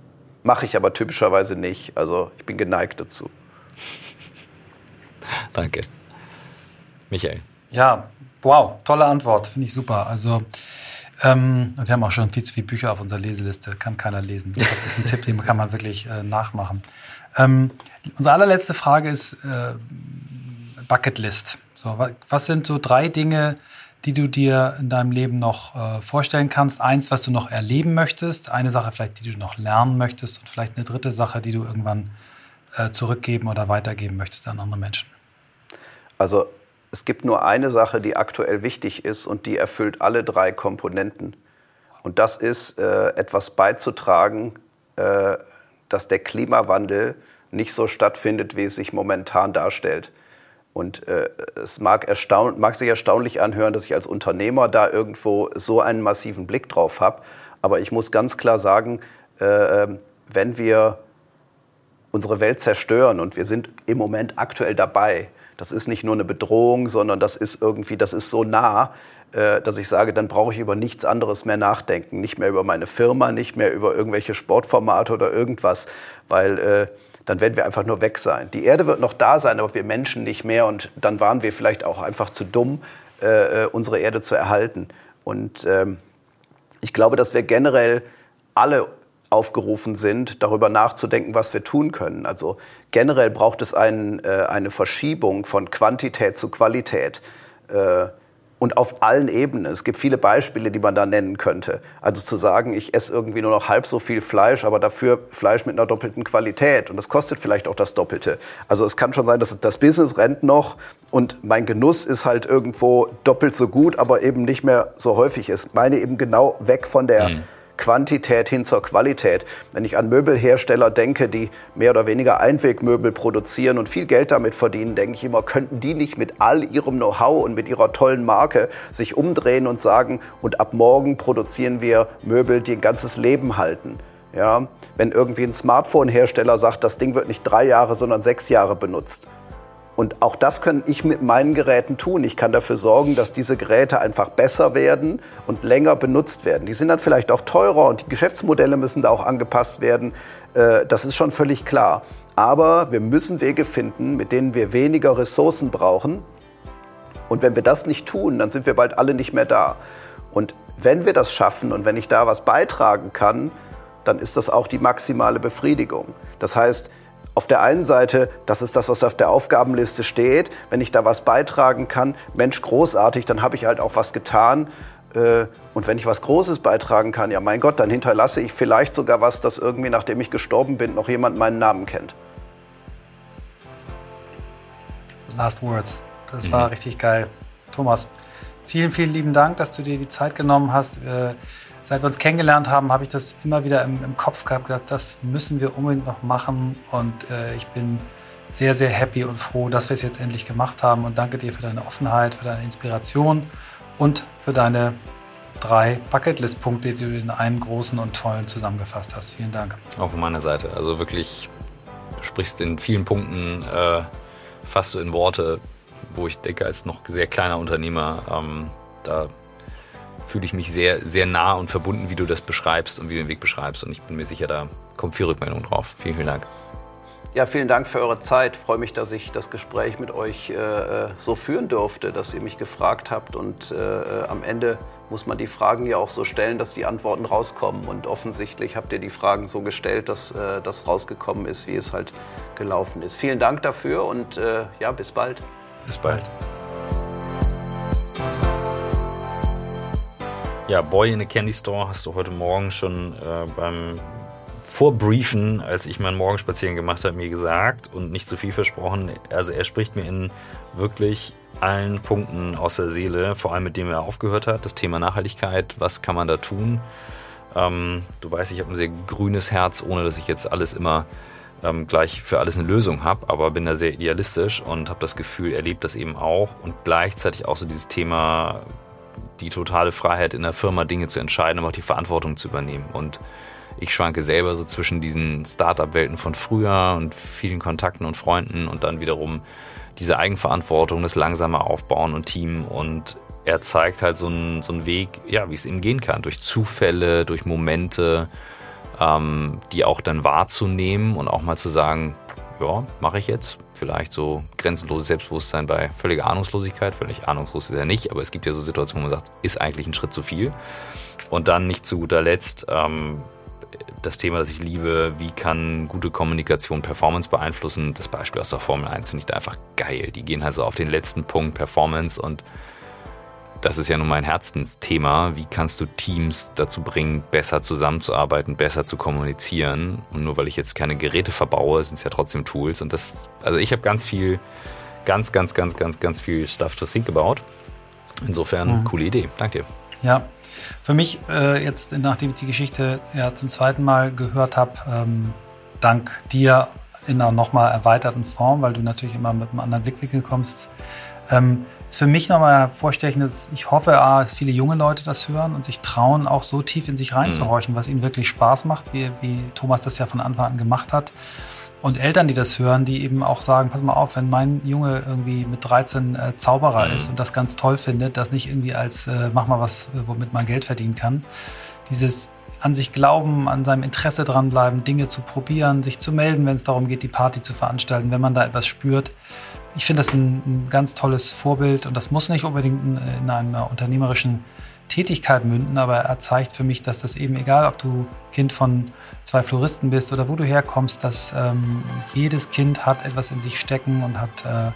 Mache ich aber typischerweise nicht. Also ich bin geneigt dazu. Danke. Michael. Ja, wow, tolle Antwort, finde ich super. Also ähm, wir haben auch schon viel zu viele Bücher auf unserer Leseliste, kann keiner lesen. Das ist ein Tipp, den kann man wirklich äh, nachmachen. Ähm, unsere allerletzte Frage ist äh, Bucketlist. So, was sind so drei Dinge, die du dir in deinem Leben noch äh, vorstellen kannst. Eins, was du noch erleben möchtest, eine Sache vielleicht, die du noch lernen möchtest und vielleicht eine dritte Sache, die du irgendwann äh, zurückgeben oder weitergeben möchtest an andere Menschen. Also es gibt nur eine Sache, die aktuell wichtig ist und die erfüllt alle drei Komponenten. Und das ist, äh, etwas beizutragen, äh, dass der Klimawandel nicht so stattfindet, wie es sich momentan darstellt. Und äh, es mag, erstaun mag sich erstaunlich anhören, dass ich als Unternehmer da irgendwo so einen massiven Blick drauf habe. Aber ich muss ganz klar sagen, äh, ähm, wenn wir unsere Welt zerstören und wir sind im Moment aktuell dabei, das ist nicht nur eine Bedrohung, sondern das ist irgendwie, das ist so nah, äh, dass ich sage, dann brauche ich über nichts anderes mehr nachdenken. Nicht mehr über meine Firma, nicht mehr über irgendwelche Sportformate oder irgendwas, weil äh, dann werden wir einfach nur weg sein. Die Erde wird noch da sein, aber wir Menschen nicht mehr. Und dann waren wir vielleicht auch einfach zu dumm, äh, äh, unsere Erde zu erhalten. Und ähm, ich glaube, dass wir generell alle aufgerufen sind, darüber nachzudenken, was wir tun können. Also generell braucht es ein, äh, eine Verschiebung von Quantität zu Qualität. Äh, und auf allen Ebenen. Es gibt viele Beispiele, die man da nennen könnte. Also zu sagen, ich esse irgendwie nur noch halb so viel Fleisch, aber dafür Fleisch mit einer doppelten Qualität und das kostet vielleicht auch das Doppelte. Also es kann schon sein, dass das Business rennt noch und mein Genuss ist halt irgendwo doppelt so gut, aber eben nicht mehr so häufig ist. Meine eben genau weg von der mhm Quantität hin zur Qualität. Wenn ich an Möbelhersteller denke, die mehr oder weniger Einwegmöbel produzieren und viel Geld damit verdienen, denke ich immer, könnten die nicht mit all ihrem Know-how und mit ihrer tollen Marke sich umdrehen und sagen, und ab morgen produzieren wir Möbel, die ein ganzes Leben halten. Ja, wenn irgendwie ein Smartphone-Hersteller sagt, das Ding wird nicht drei Jahre, sondern sechs Jahre benutzt, und auch das kann ich mit meinen Geräten tun. Ich kann dafür sorgen, dass diese Geräte einfach besser werden und länger benutzt werden. Die sind dann vielleicht auch teurer und die Geschäftsmodelle müssen da auch angepasst werden. Äh, das ist schon völlig klar. Aber wir müssen Wege finden, mit denen wir weniger Ressourcen brauchen. Und wenn wir das nicht tun, dann sind wir bald alle nicht mehr da. Und wenn wir das schaffen und wenn ich da was beitragen kann, dann ist das auch die maximale Befriedigung. Das heißt, auf der einen Seite, das ist das, was auf der Aufgabenliste steht. Wenn ich da was beitragen kann, Mensch, großartig, dann habe ich halt auch was getan. Äh, und wenn ich was Großes beitragen kann, ja mein Gott, dann hinterlasse ich vielleicht sogar was, dass irgendwie, nachdem ich gestorben bin, noch jemand meinen Namen kennt. Last Words. Das mhm. war richtig geil. Thomas, vielen, vielen lieben Dank, dass du dir die Zeit genommen hast. Seit wir uns kennengelernt haben, habe ich das immer wieder im, im, Kopf gehabt, gesagt, das müssen wir unbedingt noch machen. Und äh, ich bin sehr, sehr happy und froh, dass wir es jetzt endlich gemacht haben. Und danke dir für deine Offenheit, für deine Inspiration und für deine drei Bucketlist-Punkte, die du in einem großen und tollen zusammengefasst hast. Vielen Dank. Auch von meiner Seite. Also wirklich, du sprichst in vielen Punkten äh, fast so in Worte, wo ich denke, als noch sehr kleiner Unternehmer, ähm, da fühle ich mich sehr, sehr nah und verbunden, wie du das beschreibst und wie du den Weg beschreibst. Und ich bin mir sicher, da kommt viel Rückmeldung drauf. Vielen, vielen Dank. Ja, vielen Dank für eure Zeit. Ich freue mich, dass ich das Gespräch mit euch äh, so führen durfte, dass ihr mich gefragt habt. Und äh, äh, am Ende muss man die Fragen ja auch so stellen, dass die Antworten rauskommen. Und offensichtlich habt ihr die Fragen so gestellt, dass äh, das rausgekommen ist, wie es halt gelaufen ist. Vielen Dank dafür und äh, ja, bis bald. Bis bald. Ja, Boy in a Candy Store hast du heute Morgen schon beim Vorbriefen, als ich meinen Morgenspaziergang gemacht habe, mir gesagt und nicht zu viel versprochen. Also er spricht mir in wirklich allen Punkten aus der Seele, vor allem mit dem er aufgehört hat. Das Thema Nachhaltigkeit, was kann man da tun? Ähm, du weißt, ich habe ein sehr grünes Herz, ohne dass ich jetzt alles immer ähm, gleich für alles eine Lösung habe, aber bin da sehr idealistisch und habe das Gefühl, er lebt das eben auch und gleichzeitig auch so dieses Thema, die totale Freiheit in der Firma Dinge zu entscheiden, aber auch die Verantwortung zu übernehmen. Und ich schwanke selber so zwischen diesen Startup-Welten von früher und vielen Kontakten und Freunden und dann wiederum diese Eigenverantwortung, das langsame Aufbauen und Team. Und er zeigt halt so einen, so einen Weg, ja, wie es ihm gehen kann, durch Zufälle, durch Momente, ähm, die auch dann wahrzunehmen und auch mal zu sagen, ja, mache ich jetzt. Vielleicht so grenzenloses Selbstbewusstsein bei völliger Ahnungslosigkeit. Völlig ahnungslos ist er nicht, aber es gibt ja so Situationen, wo man sagt, ist eigentlich ein Schritt zu viel. Und dann nicht zu guter Letzt ähm, das Thema, das ich liebe, wie kann gute Kommunikation Performance beeinflussen. Das Beispiel aus der Formel 1 finde ich da einfach geil. Die gehen halt so auf den letzten Punkt Performance und das ist ja nun mein Herzensthema. Wie kannst du Teams dazu bringen, besser zusammenzuarbeiten, besser zu kommunizieren? Und nur weil ich jetzt keine Geräte verbaue, sind es ja trotzdem Tools. Und das, also ich habe ganz viel, ganz, ganz, ganz, ganz, ganz viel Stuff to think about. Insofern, mhm. coole Idee. Danke dir. Ja, für mich äh, jetzt, nachdem ich die Geschichte ja zum zweiten Mal gehört habe, ähm, dank dir in einer nochmal erweiterten Form, weil du natürlich immer mit einem anderen Blickwinkel kommst, ähm, ist für mich nochmal hervorstechend, dass ich hoffe, A, dass viele junge Leute das hören und sich trauen, auch so tief in sich reinzuhorchen, mhm. was ihnen wirklich Spaß macht, wie, wie Thomas das ja von Anfang an gemacht hat. Und Eltern, die das hören, die eben auch sagen, pass mal auf, wenn mein Junge irgendwie mit 13 äh, Zauberer mhm. ist und das ganz toll findet, das nicht irgendwie als äh, mach mal was, äh, womit man Geld verdienen kann. Dieses an sich glauben, an seinem Interesse dranbleiben, Dinge zu probieren, sich zu melden, wenn es darum geht, die Party zu veranstalten, wenn man da etwas spürt. Ich finde das ein, ein, ganz tolles Vorbild und das muss nicht unbedingt in, in einer unternehmerischen Tätigkeit münden, aber er zeigt für mich, dass das eben egal, ob du Kind von zwei Floristen bist oder wo du herkommst, dass ähm, jedes Kind hat etwas in sich stecken und hat äh,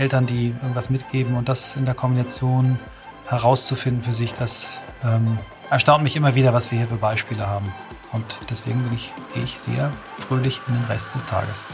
Eltern, die irgendwas mitgeben und das in der Kombination herauszufinden für sich, das ähm, erstaunt mich immer wieder, was wir hier für Beispiele haben. Und deswegen bin ich, gehe ich sehr fröhlich in den Rest des Tages.